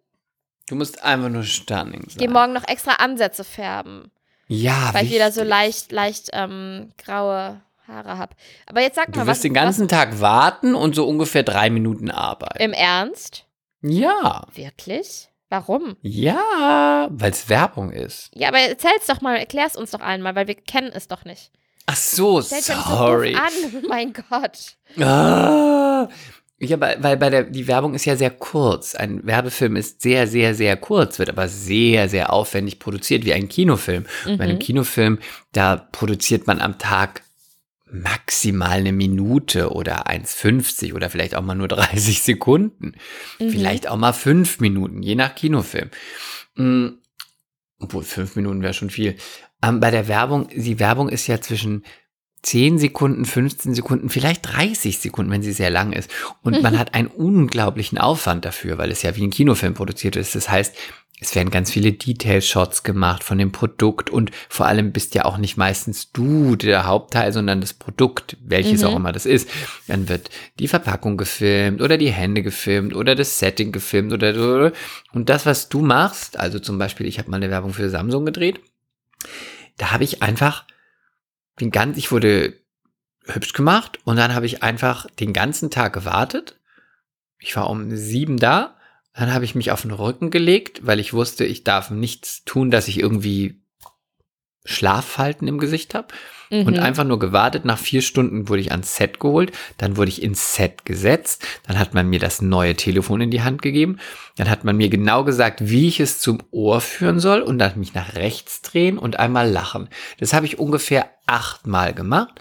Du musst einfach nur stunning Ich gehe sein. morgen noch extra Ansätze färben, Ja, weil ich wieder so wichtig. leicht, leicht ähm, graue Haare habe. Aber jetzt sag Du mal, wirst was, den ganzen Tag warten und so ungefähr drei Minuten arbeiten. was im Ernst? ja, Wirklich? Warum? ja, weil es Werbung ist. Ja, aber erzähl's doch mal, erklär's uns doch einmal, weil wir kennen es doch nicht. Ach so, sorry. so an. Mein Gott. Ah. Ja, weil, bei der, die Werbung ist ja sehr kurz. Ein Werbefilm ist sehr, sehr, sehr kurz, wird aber sehr, sehr aufwendig produziert, wie ein Kinofilm. Bei einem Mhm. Kinofilm, da produziert man am Tag maximal eine Minute oder 1,50 oder vielleicht auch mal nur 30 Sekunden. Mhm. Vielleicht auch mal fünf Minuten, je nach Kinofilm. Mm, Obwohl, fünf Minuten wäre schon viel. Ähm, bei der Werbung, die Werbung ist ja zwischen 10 Sekunden, 15 Sekunden, vielleicht 30 Sekunden, wenn sie sehr lang ist. Und man hat einen unglaublichen Aufwand dafür, weil es ja wie ein Kinofilm produziert ist. Das heißt, es werden ganz viele Detail-Shots gemacht von dem Produkt und vor allem bist ja auch nicht meistens du der Hauptteil, sondern das Produkt, welches Mhm. auch immer das ist. Dann wird die Verpackung gefilmt oder die Hände gefilmt oder das Setting gefilmt oder so. Und das, was du machst, also zum Beispiel, ich habe mal eine Werbung für Samsung gedreht, da habe ich einfach den ganzen, ich wurde hübsch gemacht und dann habe ich einfach den ganzen Tag gewartet. Ich war um sieben da, dann habe ich mich auf den Rücken gelegt, weil ich wusste, ich darf nichts tun, dass ich irgendwie Schlaffalten im Gesicht habe. Und Mhm. einfach nur gewartet. Nach vier Stunden wurde ich ans Set geholt. Dann wurde ich ins Set gesetzt. Dann hat man mir das neue Telefon in die Hand gegeben. Dann hat man mir genau gesagt, wie ich es zum Ohr führen soll und dann mich nach rechts drehen und einmal lachen. Das habe ich ungefähr achtmal gemacht.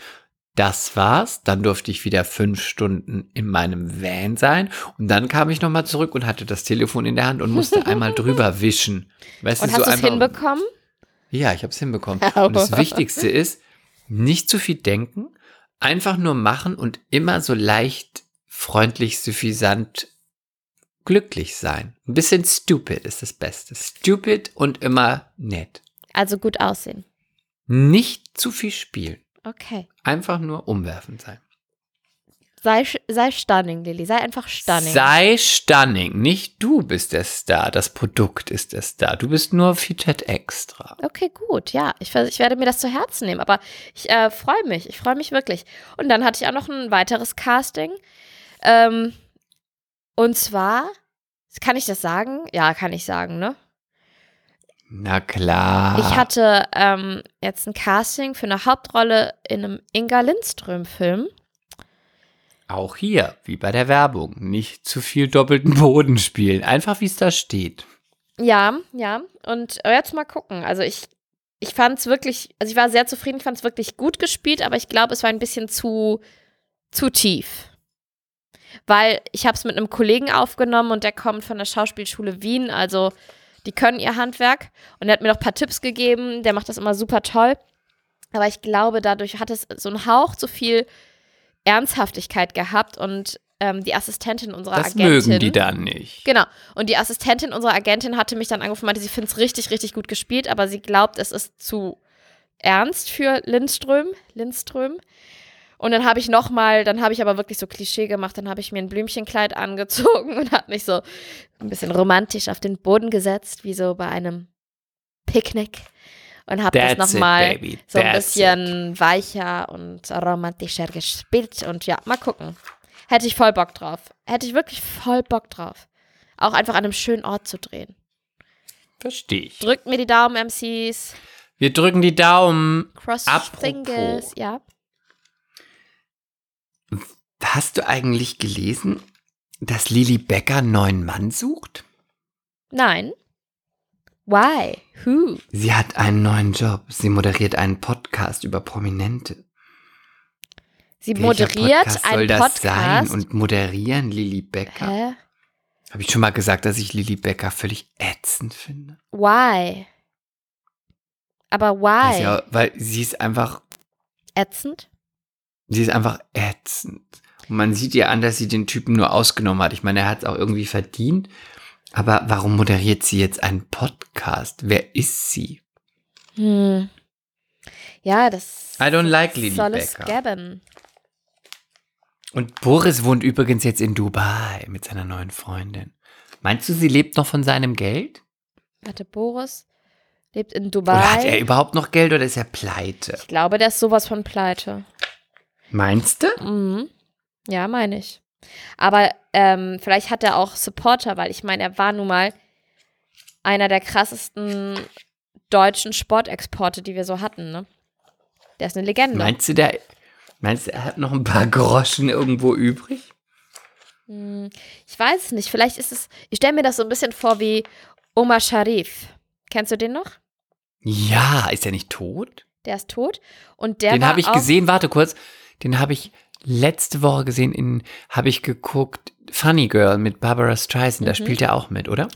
Das war's. Dann durfte ich wieder fünf Stunden in meinem Van sein. Und dann kam ich nochmal zurück und hatte das Telefon in der Hand und musste einmal drüber wischen. Weißt Und du, hast so du es einfach- hinbekommen? Ja, ich habe es hinbekommen. Und das Wichtigste ist, nicht zu viel denken, einfach nur machen und immer so leicht, freundlich, suffisant, glücklich sein. Ein bisschen stupid ist das Beste. Stupid und immer nett. Also gut aussehen. Nicht zu viel spielen. Okay. Einfach nur umwerfend sein. Sei, sei stunning, Lilly. Sei einfach stunning. Sei stunning. Nicht du bist der Star. Das Produkt ist der Star. Du bist nur featured extra. Okay, gut, ja. Ich, ich werde mir das zu Herzen nehmen, aber ich äh, freue mich. Ich freue mich wirklich. Und dann hatte ich auch noch ein weiteres Casting. Ähm, und zwar, kann ich das sagen? Ja, kann ich sagen, ne? Na klar. Ich hatte ähm, jetzt ein Casting für eine Hauptrolle in einem Inga Lindström-Film. Auch hier, wie bei der Werbung, nicht zu viel doppelten Boden spielen. Einfach wie es da steht. Ja, ja. Und jetzt mal gucken. Also ich, ich fand es wirklich, also ich war sehr zufrieden, ich fand es wirklich gut gespielt, aber ich glaube, es war ein bisschen zu, zu tief. Weil ich habe es mit einem Kollegen aufgenommen und der kommt von der Schauspielschule Wien, also die können ihr Handwerk. Und er hat mir noch ein paar Tipps gegeben, der macht das immer super toll. Aber ich glaube, dadurch hat es so einen Hauch zu viel Ernsthaftigkeit gehabt und ähm, die Assistentin unserer Das Agentin. mögen die dann nicht. Genau. Und die Assistentin unserer Agentin hatte mich dann angerufen und meinte, sie findet es richtig, richtig gut gespielt, aber sie glaubt, es ist zu ernst für Lindström. Lindström. Und dann habe ich nochmal, dann habe ich aber wirklich so Klischee gemacht, dann habe ich mir ein Blümchenkleid angezogen und habe mich so ein bisschen romantisch auf den Boden gesetzt, wie so bei einem Picknick. Und habe das it, nochmal so ein bisschen weicher und romantischer gespielt. Und ja, mal gucken. Hätte ich voll Bock drauf. Hätte ich wirklich voll Bock drauf. Auch einfach an einem schönen Ort zu drehen. Verstehe ich. Drückt mir die Daumen, MCs. Wir drücken die Daumen. Cross Apropos. fingers. Ja. Hast du eigentlich gelesen, dass Lili Becker einen neuen Mann sucht? Nein. Why? Who? Sie hat einen neuen Job. Sie moderiert einen Podcast über Prominente. Sie Welcher moderiert Podcast soll einen das Podcast. sein? Und moderieren Lili Becker? Hä? Habe ich schon mal gesagt, dass ich Lili Becker völlig ätzend finde? Why? Aber why? auch- weil sie ist einfach, Ätzend? sie ist einfach ätzend. Und man sieht ihr an, dass sie den Typen nur ausgenommen hat. Ich meine, er hat es auch irgendwie verdient. Aber warum moderiert sie jetzt einen Podcast? Wer ist sie? Hm. Ja, das I don't like Lili soll es Becker. geben. Und Boris wohnt übrigens jetzt in Dubai mit seiner neuen Freundin. Meinst du, sie lebt noch von seinem Geld? Warte, Boris lebt in Oder hat er Dubai. überhaupt noch Geld oder ist er pleite? Ich glaube, der ist sowas von pleite. Meinst du? Mhm. Ja, meine ich. Aber ähm, vielleicht hat er auch Supporter, weil ich meine, er war nun mal einer der krassesten deutschen Sportexporte, die wir so hatten, ne? Der ist eine Legende. Meinst du, der, meinst du, er hat noch ein paar Groschen irgendwo übrig? Hm, Ich weiß es nicht. Vielleicht ist es. Ich stelle mir das so ein bisschen vor wie Omar Sharif. Kennst du den noch? Ja, ist er nicht tot? Der ist tot. Und der den habe ich gesehen, warte kurz, den habe ich letzte Woche gesehen, in, habe ich geguckt, Funny Girl mit Barbara Streisand, da Mhm. spielt er auch mit, oder?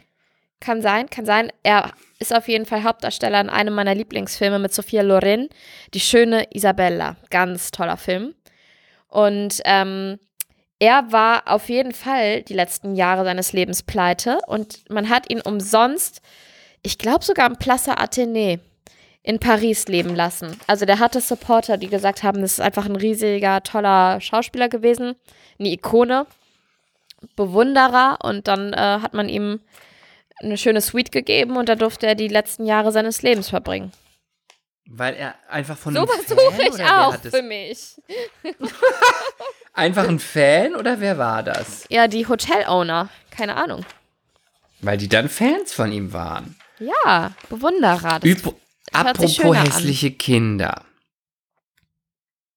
Kann sein, kann sein. Er ist auf jeden Fall Hauptdarsteller in einem meiner Lieblingsfilme mit Sophia Loren, Die schöne Isabella. Ganz toller Film. Und ähm, er war auf jeden Fall die letzten Jahre seines Lebens pleite und man hat ihn umsonst, ich glaube sogar am Plaza Athénée in Paris leben lassen. Also der hatte Supporter, die gesagt haben, das ist einfach ein riesiger, toller Schauspieler gewesen, eine Ikone, Bewunderer und dann äh, hat man ihm eine schöne Suite gegeben und da durfte er die letzten Jahre seines Lebens verbringen. Weil er einfach von So einem Fan suche ich oder auch für mich. Einfach ein Fan oder wer war das? Ja, die Hotel-Owner. Keine Ahnung. Weil die dann Fans von ihm waren. Ja, Bewunderer. Üb Apropos schöner an. hässliche Kinder.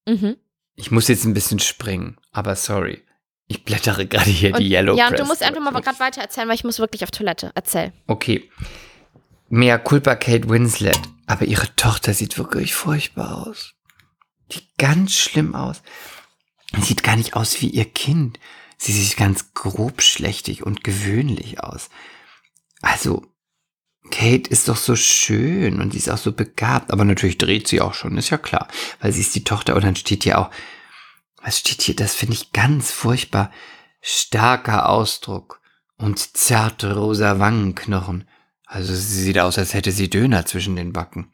mhm. Ich muss jetzt ein bisschen springen, aber sorry. Ich blättere gerade hier die Yellow ja, und du Press musst einfach mal gerade weiter erzählen, weil ich muss wirklich auf Toilette. Erzähl. Okay. Mehr Culpa Kate Winslet. Aber ihre Tochter sieht wirklich furchtbar aus. Sieht ganz schlimm aus. Sieht gar nicht aus wie ihr Kind. Sie sieht ganz grobschlächtig und gewöhnlich aus. Also, Kate ist doch so schön und sie ist auch so begabt. Aber natürlich dreht sie auch schon, ist ja klar. Weil sie ist die Tochter und dann steht hier auch, was steht hier? Das finde ich ganz furchtbar. Starker Ausdruck und zarte rosa Wangenknochen. Also sie sieht aus, als hätte sie Döner zwischen den Backen.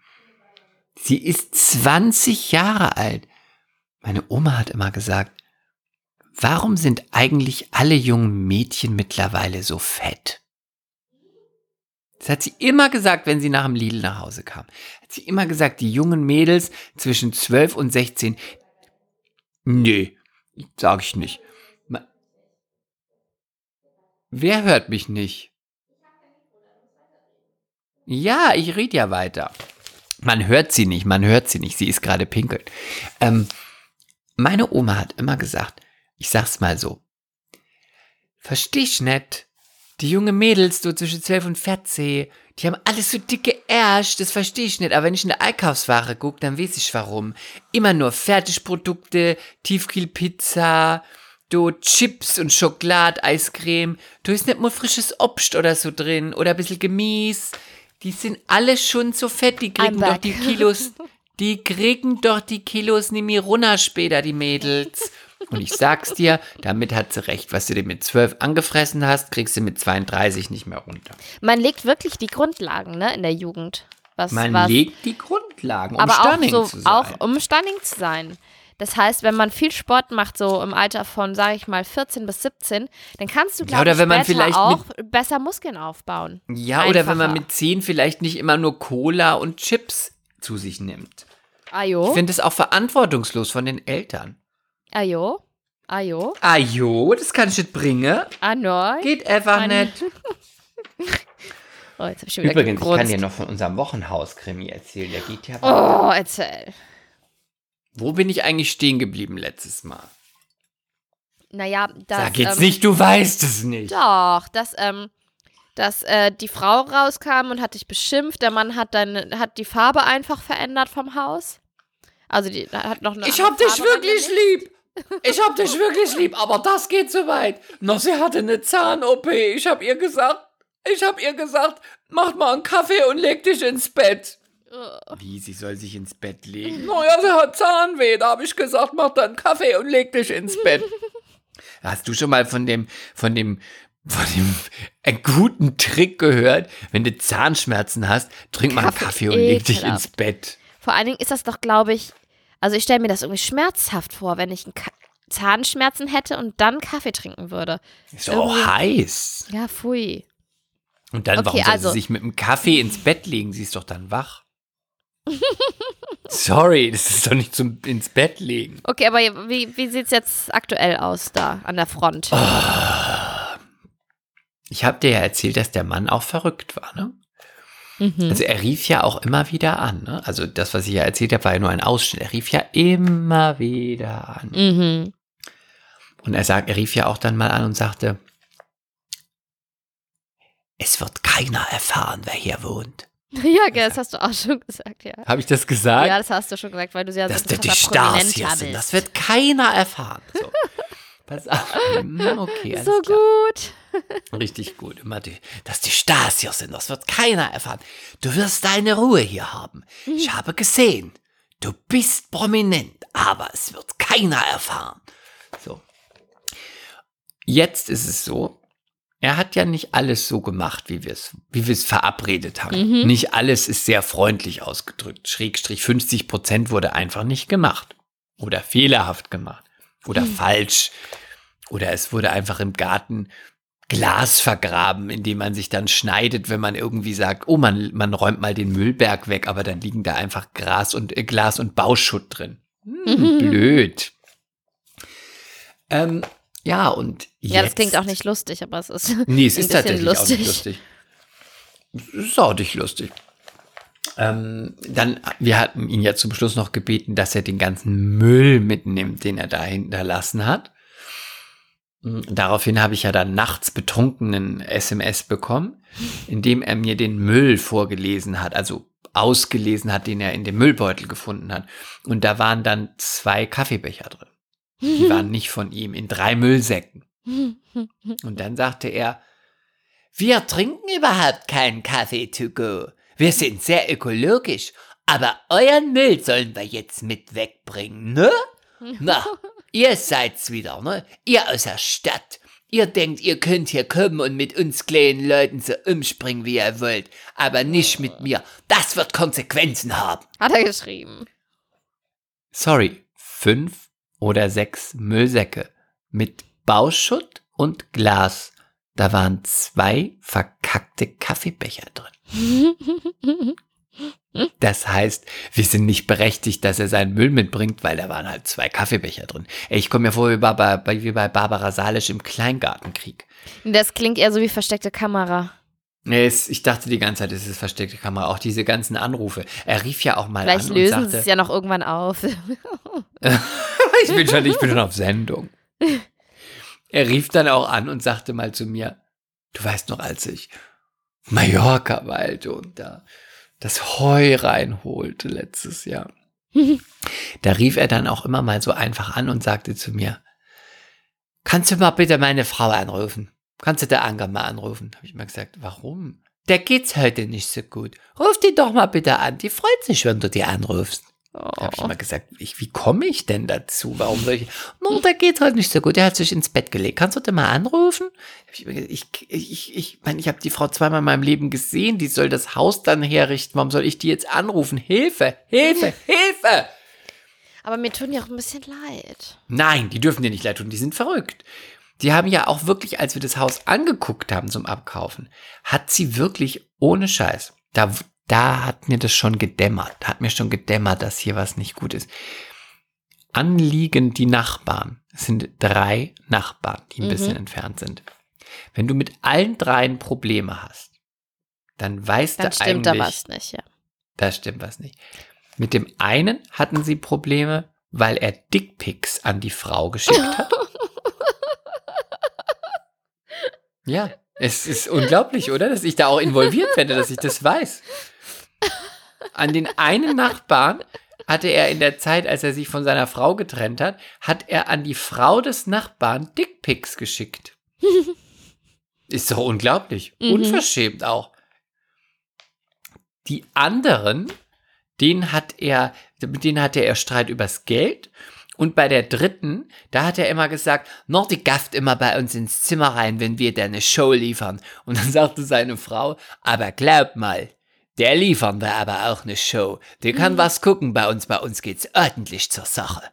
Sie ist 20 Jahre alt. Meine Oma hat immer gesagt, warum sind eigentlich alle jungen Mädchen mittlerweile so fett? Das hat sie immer gesagt, wenn sie nach dem Lidl nach Hause kam. Hat sie immer gesagt, die jungen Mädels zwischen 12 und 16. Nee, sag ich nicht. Ma- Wer hört mich nicht? Ja, ich rede ja weiter. Man hört sie nicht, man hört sie nicht. Sie ist gerade pinkeln. Ähm, meine Oma hat immer gesagt, ich sag's mal so. Versteh ich nicht. Die junge Mädels, so zwischen 12 und 14, die haben alles so dicke Ärsch, das verstehe ich nicht. Aber wenn ich in der Einkaufsware gucke, dann weiß ich warum. Immer nur Fertigprodukte, Tiefkühlpizza, du Chips und Schokolade, Eiscreme. Du ist nicht mal frisches Obst oder so drin oder ein bisschen Gemüse. Die sind alle schon so fett, die kriegen I'm doch back. die Kilos, die kriegen doch die Kilos nicht mehr runter später, die Mädels. Und ich sag's dir, damit hat sie recht. Was du dir mit 12 angefressen hast, kriegst du mit 32 nicht mehr runter. Man legt wirklich die Grundlagen, ne, in der Jugend. Was, Man was, legt die Grundlagen, um aber auch stunning so, zu sein. auch um stunning zu sein. Das heißt, wenn man viel Sport macht, so im Alter von, sage ich mal, 14 bis 17, dann kannst du, Ja, glaube oder ich, später vielleicht auch besser Muskeln aufbauen. ja, oder wenn man einfacher. mit 10 vielleicht nicht immer nur Cola und Chips zu sich nimmt. Ajo, Ich finde es auch verantwortungslos von den Eltern. Ajo, ajo, Ah jo, das kann ich nicht bringen. anoi. Geht einfach nicht. Oh, jetzt hab ich schon wieder Übrigens, ich kann gegrunzt. dir noch von unserem Wochenhauskrimi erzählen. Der geht ja. Oh, erzähl. Wo bin ich eigentlich stehen geblieben letztes Mal? Naja, das. Sag jetzt ähm, nicht, du weißt es nicht. Doch, dass, ähm, dass äh, die Frau rauskam und hat dich beschimpft. Der Mann hat dann hat die Farbe einfach verändert vom Haus. Also die hat noch eine Ich hab dich Farbe wirklich lieb. Ich hab dich wirklich lieb, aber das geht zu weit. No, sie hatte eine Zahn-OP. Ich hab ihr gesagt, ich hab ihr gesagt, mach mal einen Kaffee und leg dich ins Bett. Wie, sie soll sich ins Bett legen? Naja, sie hat Zahnweh. Da hab ich gesagt, mach dann einen Kaffee und leg dich ins Bett. Hast du schon mal von dem, von dem, von dem äh, guten Trick gehört? Wenn du Zahnschmerzen hast, trink mal einen Kaffee, Kaffee und leg dich ins Bett. Vor allen Dingen ist das doch, glaube ich, also ich stelle mir das irgendwie schmerzhaft vor, wenn ich einen Ka Zahnschmerzen hätte und dann Kaffee trinken würde. Ist auch Irgendwie- heiß. Ja, pfui. Und dann, Okay, warum soll also- sie sich mit dem Kaffee ins Bett legen? Sie ist doch dann wach. Sorry, das ist doch nicht zum ins Bett legen. Okay, aber wie, wie sieht es jetzt aktuell aus da an der Front? Ich habe dir ja erzählt, dass der Mann auch verrückt war, ne? Mhm. Also er rief ja auch immer wieder an, ne? Also das, was ich ja erzählt habe, war ja nur ein Ausschnitt. Er rief ja immer wieder an. Mhm. Und er sagt, er rief ja auch dann mal an und sagte, es wird keiner erfahren, wer hier wohnt. Ja, das hast du auch schon gesagt, ja. Habe ich das gesagt? Ja, das hast du schon gesagt, weil du ja dass so ein die Stars hier sind. bist. Das wird keiner erfahren. So. Pass auf. Hm, Okay, alles so klar. gut. Richtig gut. Immer die, dass die Stars hier sind, das wird keiner erfahren. Du wirst deine Ruhe hier haben. Mhm. Ich habe gesehen, du bist prominent, aber es wird keiner erfahren. So. Jetzt ist es so, er hat ja nicht alles so gemacht, wie wir es, wie wir es verabredet haben. Mhm. Nicht alles ist sehr freundlich ausgedrückt. Schrägstrich 50 Prozent wurde einfach nicht gemacht. Oder fehlerhaft gemacht. Oder Hm. falsch. Oder es wurde einfach im Garten Glas vergraben, indem man sich dann schneidet, wenn man irgendwie sagt, oh, man, man räumt mal den Müllberg weg, aber dann liegen da einfach Gras und äh, Glas und Bauschutt drin. Hm, blöd. Ähm, ja, und Ja, das jetzt- klingt auch nicht lustig, aber es ist. Nee, es ein ist tatsächlich auch nicht lustig. Es ist auch nicht lustig. Ähm, dann, wir hatten ihn ja zum Schluss noch gebeten, dass er den ganzen Müll mitnimmt, den er da hinterlassen hat. Mm, Daraufhin habe ich ja dann nachts betrunkenen SMS bekommen, in dem er mir den Müll vorgelesen hat, also ausgelesen hat, den er in dem Müllbeutel gefunden hat. Und da waren dann zwei Kaffeebecher drin. Die waren nicht von ihm, in drei Müllsäcken. Und dann sagte er, wir trinken überhaupt keinen Kaffee to go. Wir sind sehr ökologisch, aber euren Müll sollen wir jetzt mit wegbringen, ne? Na, ihr seid's wieder, ne? Ihr aus der Stadt. Ihr denkt, ihr könnt hier kommen und mit uns kleinen Leuten so umspringen, wie ihr wollt, aber nicht mit mir. Das wird Konsequenzen haben. Hat er geschrieben. Sorry, fünf oder sechs Müllsäcke mit Bauschutt und Glas. Da waren zwei verkackte Kaffeebecher drin. Das heißt, wir sind nicht berechtigt, dass er seinen Müll mitbringt, weil da waren halt zwei Kaffeebecher drin. Ey, ich komme mir vor wie bei, bei, wie bei Barbara Salisch im Kleingartenkrieg. Das klingt eher so wie versteckte Kamera. Es, ich dachte die ganze Zeit, es ist versteckte Kamera. Auch diese ganzen Anrufe. Er rief ja auch mal Vielleicht an lösen und sie es ja noch irgendwann auf. ich bin schon, ich bin schon auf Sendung. Er rief dann auch an und sagte mal zu mir, du weißt noch, als ich Mallorca weilte und da das Heu reinholte letztes Jahr. da rief er dann auch immer mal so einfach an und sagte zu mir, kannst du mal bitte meine Frau anrufen? Kannst du der Anker mal anrufen? Habe ich mal gesagt, warum? Der geht's heute nicht so gut. Ruf die doch mal bitte an. Die freut sich, wenn du die anrufst. Da habe ich Oh. mal gesagt, ich, wie komme ich denn dazu? Warum soll ich? No, der geht heute nicht so gut. Der hat sich ins Bett gelegt. Kannst du den mal anrufen? Ich, ich, ich, ich meine, ich habe die Frau zweimal in meinem Leben gesehen. Die soll das Haus dann herrichten. Warum soll ich die jetzt anrufen? Hilfe, Hilfe, Hilfe! Aber mir tun ja auch ein bisschen leid. Nein, die dürfen dir nicht leid tun. Die sind verrückt. Die haben ja auch wirklich, als wir das Haus angeguckt haben zum Abkaufen, hat sie wirklich ohne Scheiß, da, da hat mir das schon gedämmert, da hat mir schon gedämmert, dass hier was nicht gut ist. Anliegend die Nachbarn, es sind drei Nachbarn, die ein Mhm. bisschen entfernt sind. Wenn du mit allen dreien Probleme hast, dann weißt Dann du stimmt eigentlich, da was nicht, ja. da stimmt was nicht. Mit dem einen hatten sie Probleme, weil er Dickpics an die Frau geschickt hat. ja, es ist unglaublich, oder? Dass ich da auch involviert werde, dass ich das weiß. An den einen Nachbarn hatte er in der Zeit, als er sich von seiner Frau getrennt hat, hat er an die Frau des Nachbarn Dickpics geschickt. Ist doch unglaublich. Mhm. Unverschämt auch. Die anderen, den hat er, mit denen hatte er Streit übers Geld. Und bei der dritten, da hat er immer gesagt, noch die gafft immer bei uns ins Zimmer rein, wenn wir dir eine Show liefern. Und dann sagte seine Frau, aber glaub mal, der liefern wir aber auch eine Show. Der kann was gucken bei uns, bei uns geht's ordentlich zur Sache.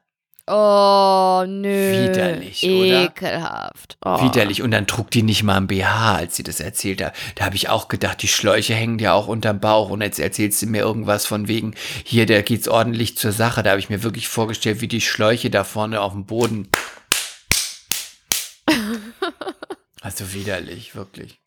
Oh, nö. Widerlich, oder? Ekelhaft. Oh. Widerlich. Und dann trug die nicht mal ein BH, als sie das erzählt hat. Da habe ich auch gedacht, die Schläuche hängen dir auch unterm Bauch. Und jetzt erzählst du mir irgendwas von wegen, hier, da geht's ordentlich zur Sache. Da habe ich mir wirklich vorgestellt, wie die Schläuche da vorne auf dem Boden. Also widerlich, wirklich.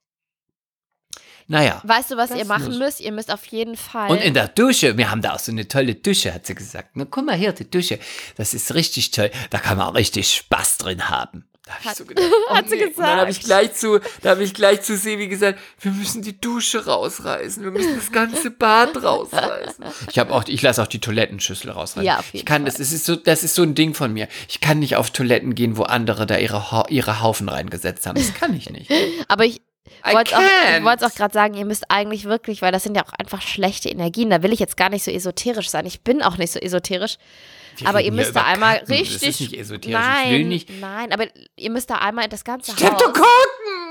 Naja. Weißt du, was ihr machen muss. müsst? Ihr müsst auf jeden Fall. Und in der Dusche, wir haben da auch so eine tolle Dusche, hat sie gesagt. Na, guck mal hier, die Dusche, das ist richtig toll. Da kann man auch richtig Spaß drin haben. Da hab ich Hat- so gedacht, oh hat sie nee. Und dann habe ich gesagt. gleich zu, da habe ich gleich zu Sevi gesagt, wir müssen die Dusche rausreißen, wir müssen das ganze Bad rausreißen. Ich habe auch, ich lasse auch die Toilettenschüssel rausreißen. Ja, auf jeden ich kann, Fall. das ist so, das ist so ein Ding von mir. Ich kann nicht auf Toiletten gehen, wo andere da ihre, ihre Haufen reingesetzt haben. Das kann ich nicht. Aber ich I wollte auch, ich can't. wollte auch gerade sagen, ihr müsst eigentlich wirklich, weil das sind ja auch einfach schlechte Energien. Da will ich jetzt gar nicht so esoterisch sein. Ich bin auch nicht so esoterisch. Wir aber ihr müsst da einmal Karten. richtig. Das ist nicht esoterisch. Nein, Ich will nicht. nein, aber ihr müsst da einmal das ganze Haus. Streptokokken!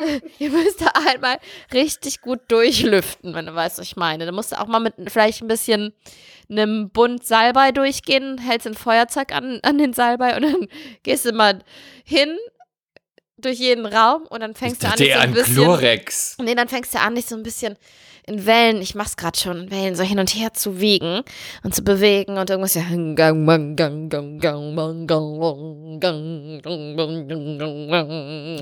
Ihr müsst da einmal richtig gut durchlüften, wenn du weißt, was ich meine. Da musst du auch mal mit vielleicht ein bisschen einem Bund Salbei durchgehen, hältst ein Feuerzeug an, an den Salbei und dann gehst du mal hin durch jeden Raum und dann fängst du an, dich so ein an bisschen. Chlorex. Nee, dann fängst du an, dich so ein bisschen in Wellen, ich mach's gerade schon, in Wellen so hin und her zu wiegen und zu bewegen und irgendwas ja.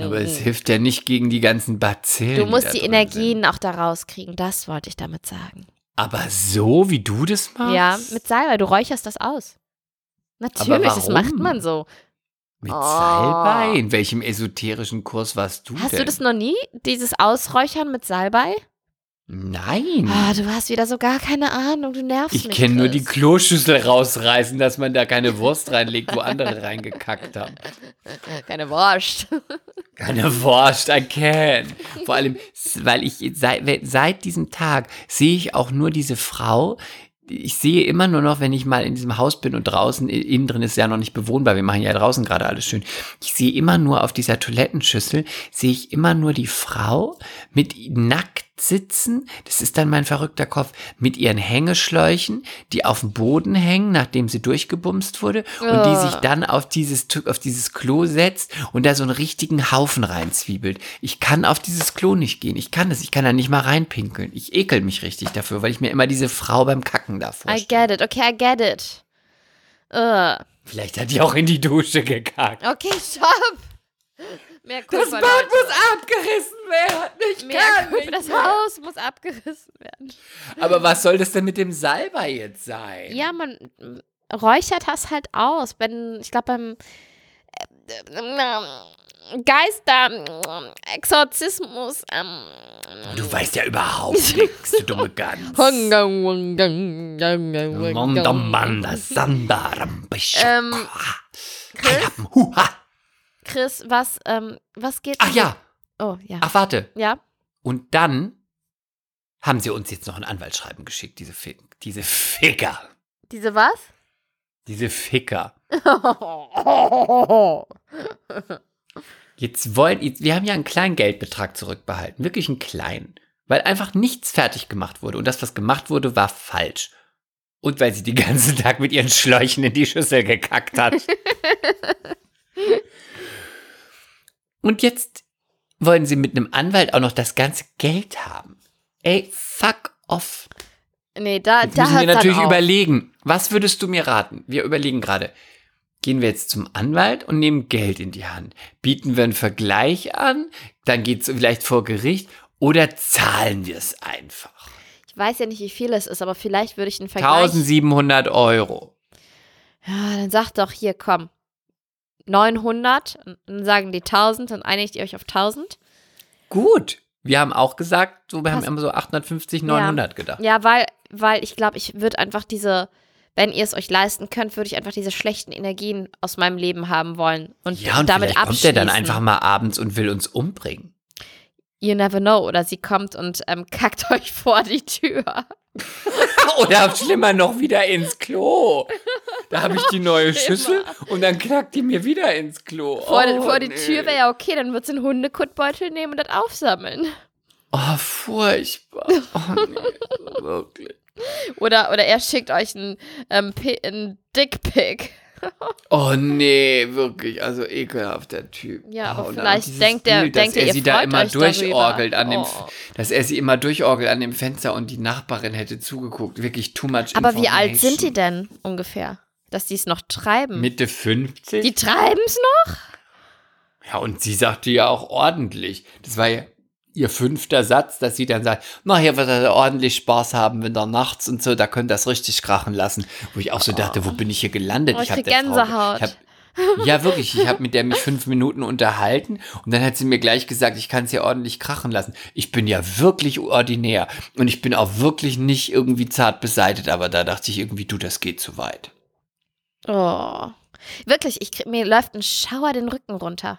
Aber es hilft ja nicht gegen die ganzen Bazillen. Du musst die drin Energien auch da rauskriegen, das wollte ich damit sagen. Sind. Aber so, wie du das machst? Ja, mit Salbei, du räucherst das aus. Natürlich, das macht man so. Mit Oh. Salbei? In welchem esoterischen Kurs warst du Hast denn? du das noch nie, dieses Ausräuchern mit Salbei? Nein. Ah, du hast wieder so gar keine Ahnung, du nervst ich mich. kenne nur die. Kloschüssel rausreißen, dass man da keine Wurst reinlegt, wo andere reingekackt haben. Keine Wurst. Keine Wurst, I can. Vor allem, weil ich seit, seit diesem Tag sehe ich auch nur diese Frau. Ich sehe immer nur noch, wenn ich mal in diesem Haus bin und draußen, innen drin ist ja noch nicht bewohnbar, wir machen ja draußen gerade alles schön. Ich sehe immer nur auf dieser Toilettenschüssel, sehe ich immer nur die Frau mit nackt sitzen, das ist dann mein verrückter Kopf, mit ihren Hängeschläuchen, die auf dem Boden hängen, nachdem sie durchgebumst wurde, und die sich Ugh. dann auf dieses, auf dieses Klo setzt und da so einen richtigen Haufen reinzwiebelt. Ich kann auf dieses Klo nicht gehen. Ich kann das. Ich kann da nicht mal reinpinkeln. Ich ekel mich richtig dafür, weil ich mir immer diese Frau beim Kacken da I get it. Okay, I get it. Ugh. Vielleicht hat die auch in die Dusche gekackt. Okay, stopp. Mehr Das Bad Leute. muss abgerissen werden. Ich Mehr kann Kulpa. nicht Das mehr. Haus muss abgerissen werden. Aber was soll das denn mit dem Salbei jetzt sein? Ja, man räuchert das halt aus. Wenn, ich glaube, beim äh, äh, Geister, äh, Exorzismus, ähm, Du weißt ja überhaupt nichts, du dumme Gans. Ähm. Ähm, Chris, Huha. Chris, was, ähm, was geht? Ach ja, Oh, ja. ach warte. Ja. Und dann haben sie uns jetzt noch ein Anwaltsschreiben geschickt, diese, Fi diese Ficker. Diese was? Diese Ficker. Jetzt wollen, jetzt- wir haben ja einen kleinen Geldbetrag zurückbehalten, wirklich einen kleinen, weil einfach nichts fertig gemacht wurde und das, was gemacht wurde, war falsch. Und weil sie den ganzen Tag mit ihren Schläuchen in die Schüssel gekackt hat. und jetzt wollen sie mit einem Anwalt auch noch das ganze Geld haben. Ey, fuck off. nee, da, Jetzt da müssen wir natürlich überlegen. Was würdest du mir raten? Wir überlegen gerade. Gehen wir jetzt zum Anwalt und nehmen Geld in die Hand? Bieten wir einen Vergleich an? Dann geht es vielleicht vor Gericht? Oder zahlen wir es einfach? Ich weiß ja nicht, wie viel es ist, aber vielleicht würde ich einen Vergleich. 1700 Euro. Ja, dann sagt doch hier, komm. 900, und dann sagen die 1000, dann einigt ihr euch auf 1000. Gut. Wir haben auch gesagt, so, wir haben Pass- immer so 850, 900 gedacht. Ja, weil, weil ich glaube, ich würde einfach diese, wenn ihr es euch leisten könnt, würde ich einfach diese schlechten Energien aus meinem Leben haben wollen und, Ja, und damit vielleicht kommt abschließen. er dann einfach mal abends und will uns umbringen. You never know. Oder sie kommt und ähm, kackt euch vor die Tür. Oder schlimmer noch wieder ins Klo. Da habe ich die neue Schüssel und dann knackt die mir wieder ins Klo. Vor, oh, vor die nee. Tür wäre ja okay, dann wird sie einen Hundekuttbeutel nehmen und das aufsammeln. Oh, furchtbar. Oh, nee, wirklich. Oder, oder er schickt euch einen, ähm, einen Dickpick. Oh nee, wirklich, also ekelhafter Typ. Ja, oh, aber dann vielleicht denkt er- Bild, denkt dass er, ihr sie da immer darüber. durchorgelt an dem, Oh. dass er sie immer durchorgelt an dem Fenster und die Nachbarin hätte zugeguckt. Wirklich too much Aber wie alt sind die denn ungefähr? Dass die es noch treiben? Mitte 50? die treiben es noch? ja, und sie sagte ja auch ordentlich. Das war ja ihr fünfter Satz, dass sie dann sagt, na, hier wird er ordentlich Spaß haben, wenn da nachts und so, da könnt ihr das richtig krachen lassen. Wo ich auch so dachte, wo bin ich hier gelandet? Oh, ich hab krieg der Frau- Gänsehaut. Ich hab, ja, wirklich. Ich habe mit der mich fünf Minuten unterhalten und dann hat sie mir gleich gesagt, ich kann es ja ordentlich krachen lassen. Ich bin ja wirklich ordinär und ich bin auch wirklich nicht irgendwie zart beseitet, aber da dachte ich irgendwie, du, das geht zu weit. Oh. Wirklich, ich mir läuft ein Schauer den Rücken runter.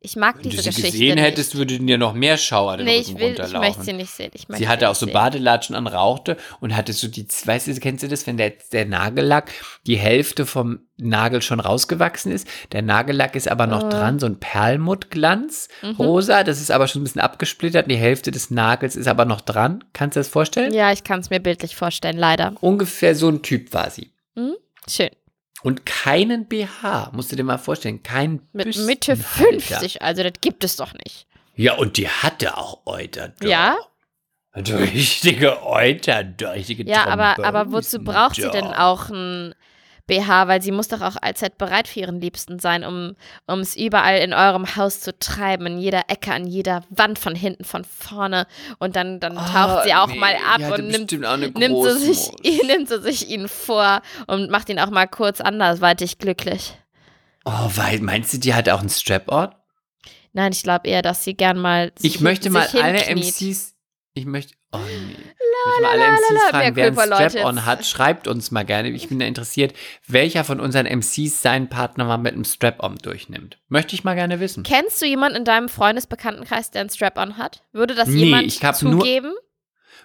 Ich mag Wenn diese du sie Geschichte gesehen nicht. hättest, würde dir noch mehr Schauer den nee, Rücken ich will, ich runterlaufen. möchte sie nicht sehen. Ich Sie hatte auch so sehen. Badelatschen an, rauchte und hatte so die, weißt du, kennst du das, wenn der, der Nagellack die Hälfte vom Nagel schon rausgewachsen ist, der Nagellack ist aber noch Oh. dran, so ein Perlmuttglanz, Mhm. rosa, das ist aber schon ein bisschen abgesplittert, die Hälfte des Nagels ist aber noch dran. Kannst du das vorstellen? Ja, ich kann es mir bildlich vorstellen, leider. Ungefähr so ein Typ war sie. Schön. Und keinen BH, musst du dir mal vorstellen, kein Mit. Mitte 50, also das gibt es doch nicht. Ja, und die hatte auch Euter. doch. Ja? Richtige Euter, richtige Ja, aber, aber wozu braucht sie denn auch ein BH? Weil sie muss doch auch allzeit bereit für ihren Liebsten sein, um es überall in eurem Haus zu treiben, in jeder Ecke, an jeder Wand, von hinten, von vorne. Und dann, dann taucht sie auch nee, mal ab und nimmt, nimmt, sie sich, nimmt sie sich ihn vor und macht ihn auch mal kurz andersweitig glücklich. Oh, weil, meinst du, die hat auch einen Strap-on? Nein, ich glaube eher, dass sie gern mal. Ich möchte mal alle. MCs. Ich möchte. Oh nee. Möchte mal alle MCs fragen, wer Leute, Strap-on hat. Schreibt uns mal gerne. Ich bin da interessiert, welcher von unseren MCs seinen Partner mal mit einem Strap-on durchnimmt. Möchte ich mal gerne wissen. Kennst du jemanden in deinem Freundesbekanntenkreis, der einen Strap-on hat? Würde das Nee, jemand ich hab nur- zugeben?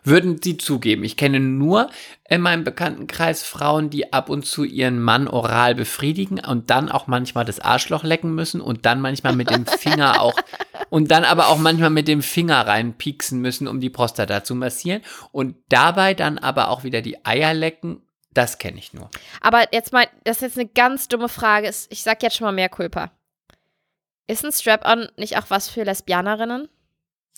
Würden sie zugeben. Ich kenne nur in meinem Bekanntenkreis Frauen, die ab und zu ihren Mann oral befriedigen und dann auch manchmal das Arschloch lecken müssen und dann manchmal mit dem Finger auch und dann aber auch manchmal mit dem Finger reinpieksen müssen, um die Prostata zu massieren und dabei dann aber auch wieder die Eier lecken. Das kenne ich nur. Aber jetzt mal, das ist jetzt eine ganz dumme Frage. Ich sag jetzt schon mal mehr Culpa. Ist ein Strap-on nicht auch was für Lesbianerinnen?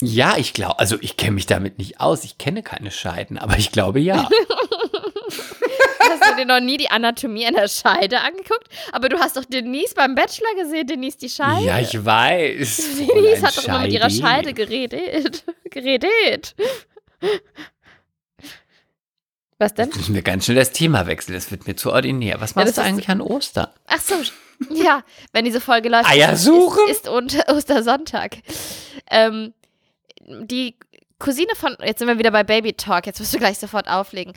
Ja, ich glaube, also ich kenne mich damit nicht aus. Ich kenne keine Scheiden, aber ich glaube ja. Du dir noch nie die Anatomie einer Scheide angeguckt? Aber du hast doch Denise beim Bachelor gesehen, Denise die Scheide. ja, ich weiß. Denise hat doch immer mit ihrer Scheide. Geredet. geredet. Was denn? Jetzt müssen wir ganz schnell das Thema wechseln. Das wird mir zu ordinär. Was Ja, machst das du eigentlich an Ostern? Ach so, ja, wenn diese Folge läuft. Eiersuche? Ist, ist Ostersonntag. Ähm, die Cousine von, jetzt sind wir wieder bei Baby Talk, jetzt wirst du gleich sofort auflegen.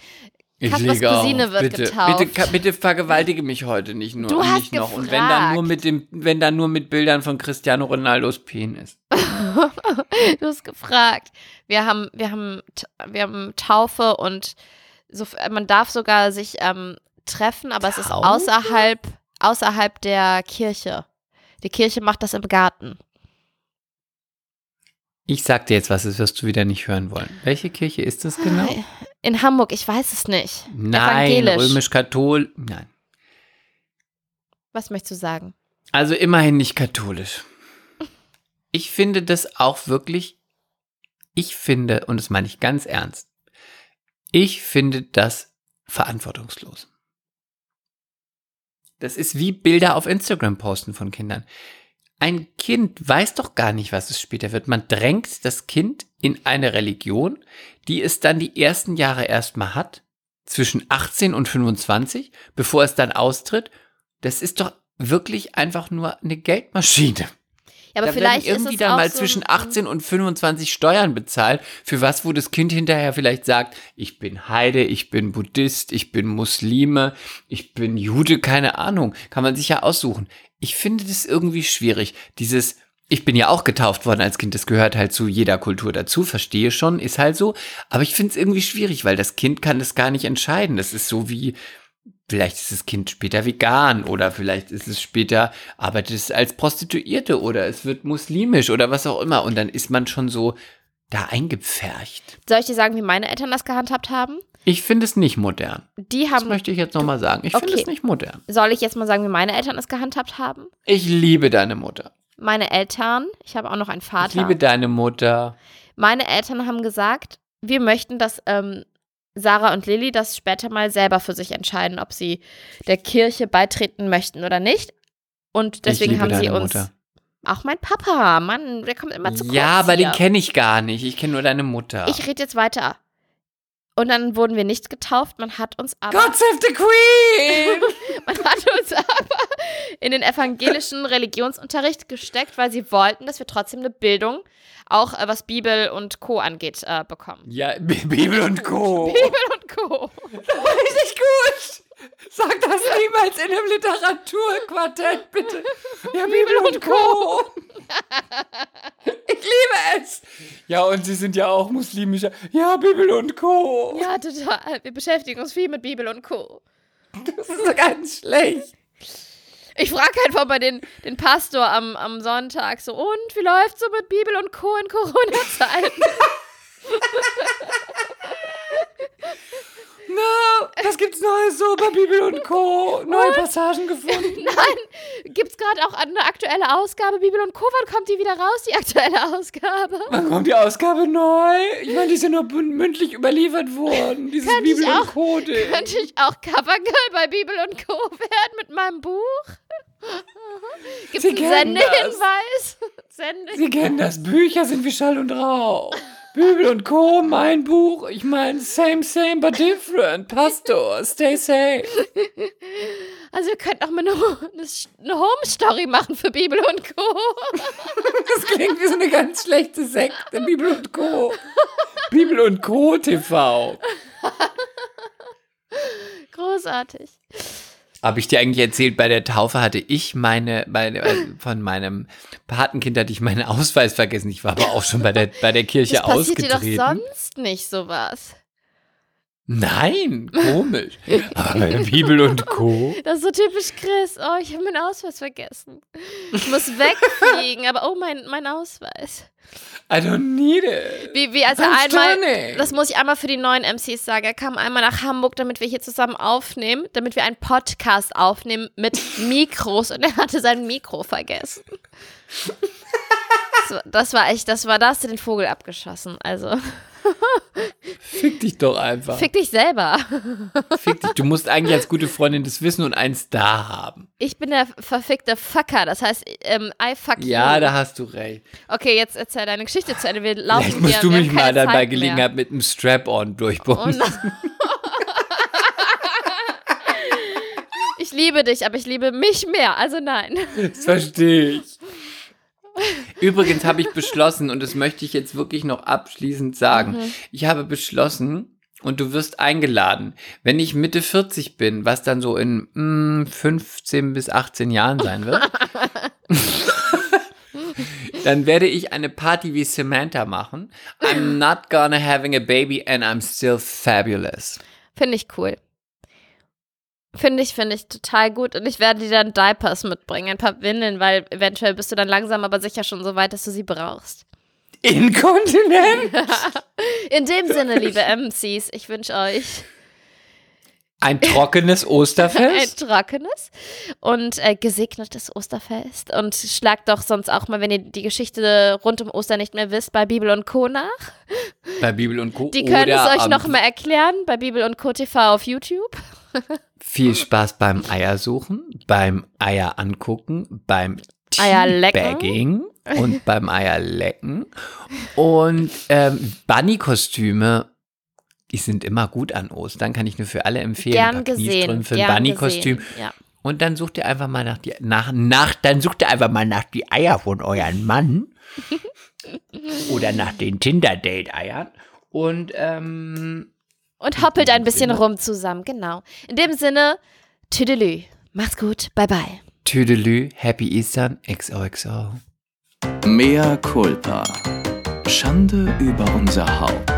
Ich Kaspers. Cousine wird bitte, getauft. Bitte, bitte vergewaltige mich heute nicht nur. Du hast nicht noch. Und wenn dann nur gefragt. mit dem, wenn dann nur mit Bildern von Cristiano Ronaldos Penis. du hast gefragt. Wir haben, wir haben, wir haben Taufe und so, man darf sogar sich ähm, treffen, aber es ist Taufe? außerhalb, außerhalb der Kirche. Die Kirche macht das im Garten. Ich sag dir jetzt was, das wirst du wieder nicht hören wollen. Welche Kirche ist das genau? In Hamburg, ich weiß es nicht. Nein, Evangelisch. römisch-kathol. Nein. Was möchtest du sagen? Also immerhin nicht katholisch. Ich finde das auch wirklich, ich finde, und das meine ich ganz ernst, ich finde das verantwortungslos. Das ist wie Bilder auf Instagram posten von Kindern. Ein Kind weiß doch gar nicht, was es später wird. Man drängt das Kind in eine Religion, die es dann die ersten Jahre erstmal hat, zwischen 18 und 25, bevor es dann austritt. Das ist doch wirklich einfach nur eine Geldmaschine. Ja, aber da vielleicht werden irgendwie dann mal so zwischen ein- 18 und 25 Steuern bezahlt, für was, wo das Kind hinterher vielleicht sagt, ich bin Heide, ich bin Buddhist, ich bin Muslime, ich bin Jude, keine Ahnung, kann man sich ja aussuchen. Ich finde das irgendwie schwierig, dieses, ich bin ja auch getauft worden als Kind, das gehört halt zu jeder Kultur dazu, verstehe schon, ist halt so, aber ich finde es irgendwie schwierig, weil das Kind kann das gar nicht entscheiden, das ist so wie, Vielleicht ist das Kind später vegan oder vielleicht ist es später, arbeitet es als Prostituierte oder es wird muslimisch oder was auch immer. Und dann ist man schon so da eingepfercht. Soll ich dir sagen, wie meine Eltern das gehandhabt haben? Ich finde es nicht modern. Die Das haben. möchte ich jetzt nochmal sagen. Ich finde Okay. es nicht modern. Soll ich jetzt mal sagen, wie meine Eltern es gehandhabt haben? Ich liebe deine Mutter. Meine Eltern, ich habe auch noch einen Ich Vater. liebe deine Mutter. Meine Eltern haben gesagt, wir möchten, dass ähm, Sarah und Lilly das später mal selber für sich entscheiden, ob sie der Kirche beitreten möchten oder nicht. Und deswegen ich haben sie uns. Mutter. Auch mein Papa, Mann, der kommt immer zu kurz. Ja, aber hier. den kenne ich gar nicht. Ich kenne nur deine Mutter. Ich rede jetzt weiter. Und dann wurden wir nicht getauft. Man hat uns aber, God save the Queen! man hat uns aber in den evangelischen Religionsunterricht gesteckt, weil sie wollten, dass wir trotzdem eine Bildung, auch äh, was Bibel und Co. angeht, äh, bekommen. ja, B Bibel und Co. Bibel und Co. Richtig gut. Sag das niemals in einem Literaturquartett, bitte. Ja, Bibel und Co. Ich liebe es. Ja, und Sie sind ja auch muslimischer. Ja, Bibel und Co. Ja, total. Wir beschäftigen uns viel mit Bibel und Co. Das ist so ganz schlecht. Ich frage einfach mal den, den Pastor am, am Sonntag so, und wie läuft's so mit Bibel und Co. in Corona-Zeiten? No, was gibt's Neues so bei Bibel und Co. Neue Passagen gefunden. Nein, gibt's gerade auch eine aktuelle Ausgabe Bibel und Co. Wann kommt die wieder raus, die aktuelle Ausgabe? Wann kommt die Ausgabe neu? Ich meine, die sind nur mündlich überliefert worden. Dieses Könnte Bibel auch- und Co. Ding. Könnte ich auch Covergirl bei Bibel und Co. werden mit meinem Buch? Gibt's Sie einen kennen das. Sendehinweis? Sende Sie kennen das. Bücher sind wie Schall und Rauch. Bibel und Co., mein Buch. Ich meine, same, same, but different. Pastor, stay safe. also wir könnten auch mal eine, eine, eine Home-Story machen für Bibel und Co. Das klingt wie so eine ganz schlechte Sekte. Bibel und Co. Bibel und Co. TV. Großartig. Habe ich dir eigentlich erzählt, bei der Taufe hatte ich meine, bei, der- äh, von meinem Patenkind hatte ich meinen Ausweis vergessen. Ich war aber auch schon bei der, bei der Kirche Das passiert dir doch ausgetreten. sonst nicht sowas. Nein, komisch. Bibel und Co. Das ist so typisch Chris. Oh, ich habe meinen Ausweis vergessen. Ich muss wegfliegen, aber oh, mein, mein Ausweis. I don't need it. Wie, wie als er I'm einmal, stunning. das muss ich einmal für die neuen MCs sagen, er kam einmal nach Hamburg, damit wir hier zusammen aufnehmen, damit wir einen Podcast aufnehmen mit Mikros und er hatte sein Mikro vergessen. Das war, das war echt, das war, da hast du den Vogel abgeschossen. Also, Fick dich doch einfach. fick dich selber. Fick dich. Du musst eigentlich als gute Freundin das wissen und einen Star haben. Ich bin der verfickte Fucker, das heißt, ähm, I fuck Ja, you. da hast du recht. Okay, jetzt erzähl deine Geschichte zu Ende. Wir laufen Vielleicht musst hier, du mich mal dann bei Gelegenheit mit einem Strap-on. Oh durchbumsen. nein. Ich liebe dich, aber ich liebe mich mehr. Also nein. Das verstehe ich. Übrigens habe ich beschlossen, und das möchte ich jetzt wirklich noch abschließend sagen, Mhm. ich habe beschlossen, und du wirst eingeladen, wenn ich Mitte 40 bin, was dann so in mm, 15 bis 18 Jahren sein wird, dann werde ich eine Party wie Samantha machen. I'm not gonna having a baby and I'm still fabulous. Finde ich cool. Finde ich, finde ich total gut. Und ich werde dir dann Diapers mitbringen, ein paar Windeln, weil eventuell bist du dann langsam aber sicher schon so weit, dass du sie brauchst. Inkontinent? In dem Sinne, liebe MCs, ich wünsche euch Ein trockenes ein Osterfest? trockenes und äh, gesegnetes Osterfest. Und schlagt doch sonst auch mal, wenn ihr die Geschichte rund um Ostern nicht mehr wisst, bei Bibel und Co. nach. Bei Bibel und Co. Die können es euch noch mal erklären bei Bibel und Co. TV auf YouTube. Viel Spaß beim Eiersuchen, beim Eier angucken, beim Eierlecken. Und beim Eierlecken. Und ähm, Bunny-Kostüme, die sind immer gut an Ostern, kann ich nur für alle empfehlen. Gern gesehen. Gern Bunny-Kostüm. gesehen. Ja. Und dann sucht ihr einfach mal nach die, nach, nach, dann sucht ihr einfach mal nach die Eier von euren Mann. Oder nach den Tinder-Date-Eiern. Und ähm, Und hoppelt ein bisschen Sinne. rum zusammen, genau. In dem Sinne, Tüdelü. Macht's gut, bye bye. Tüdelü, Happy Eastern, XOXO. Mea culpa. Schande über unser Haupt.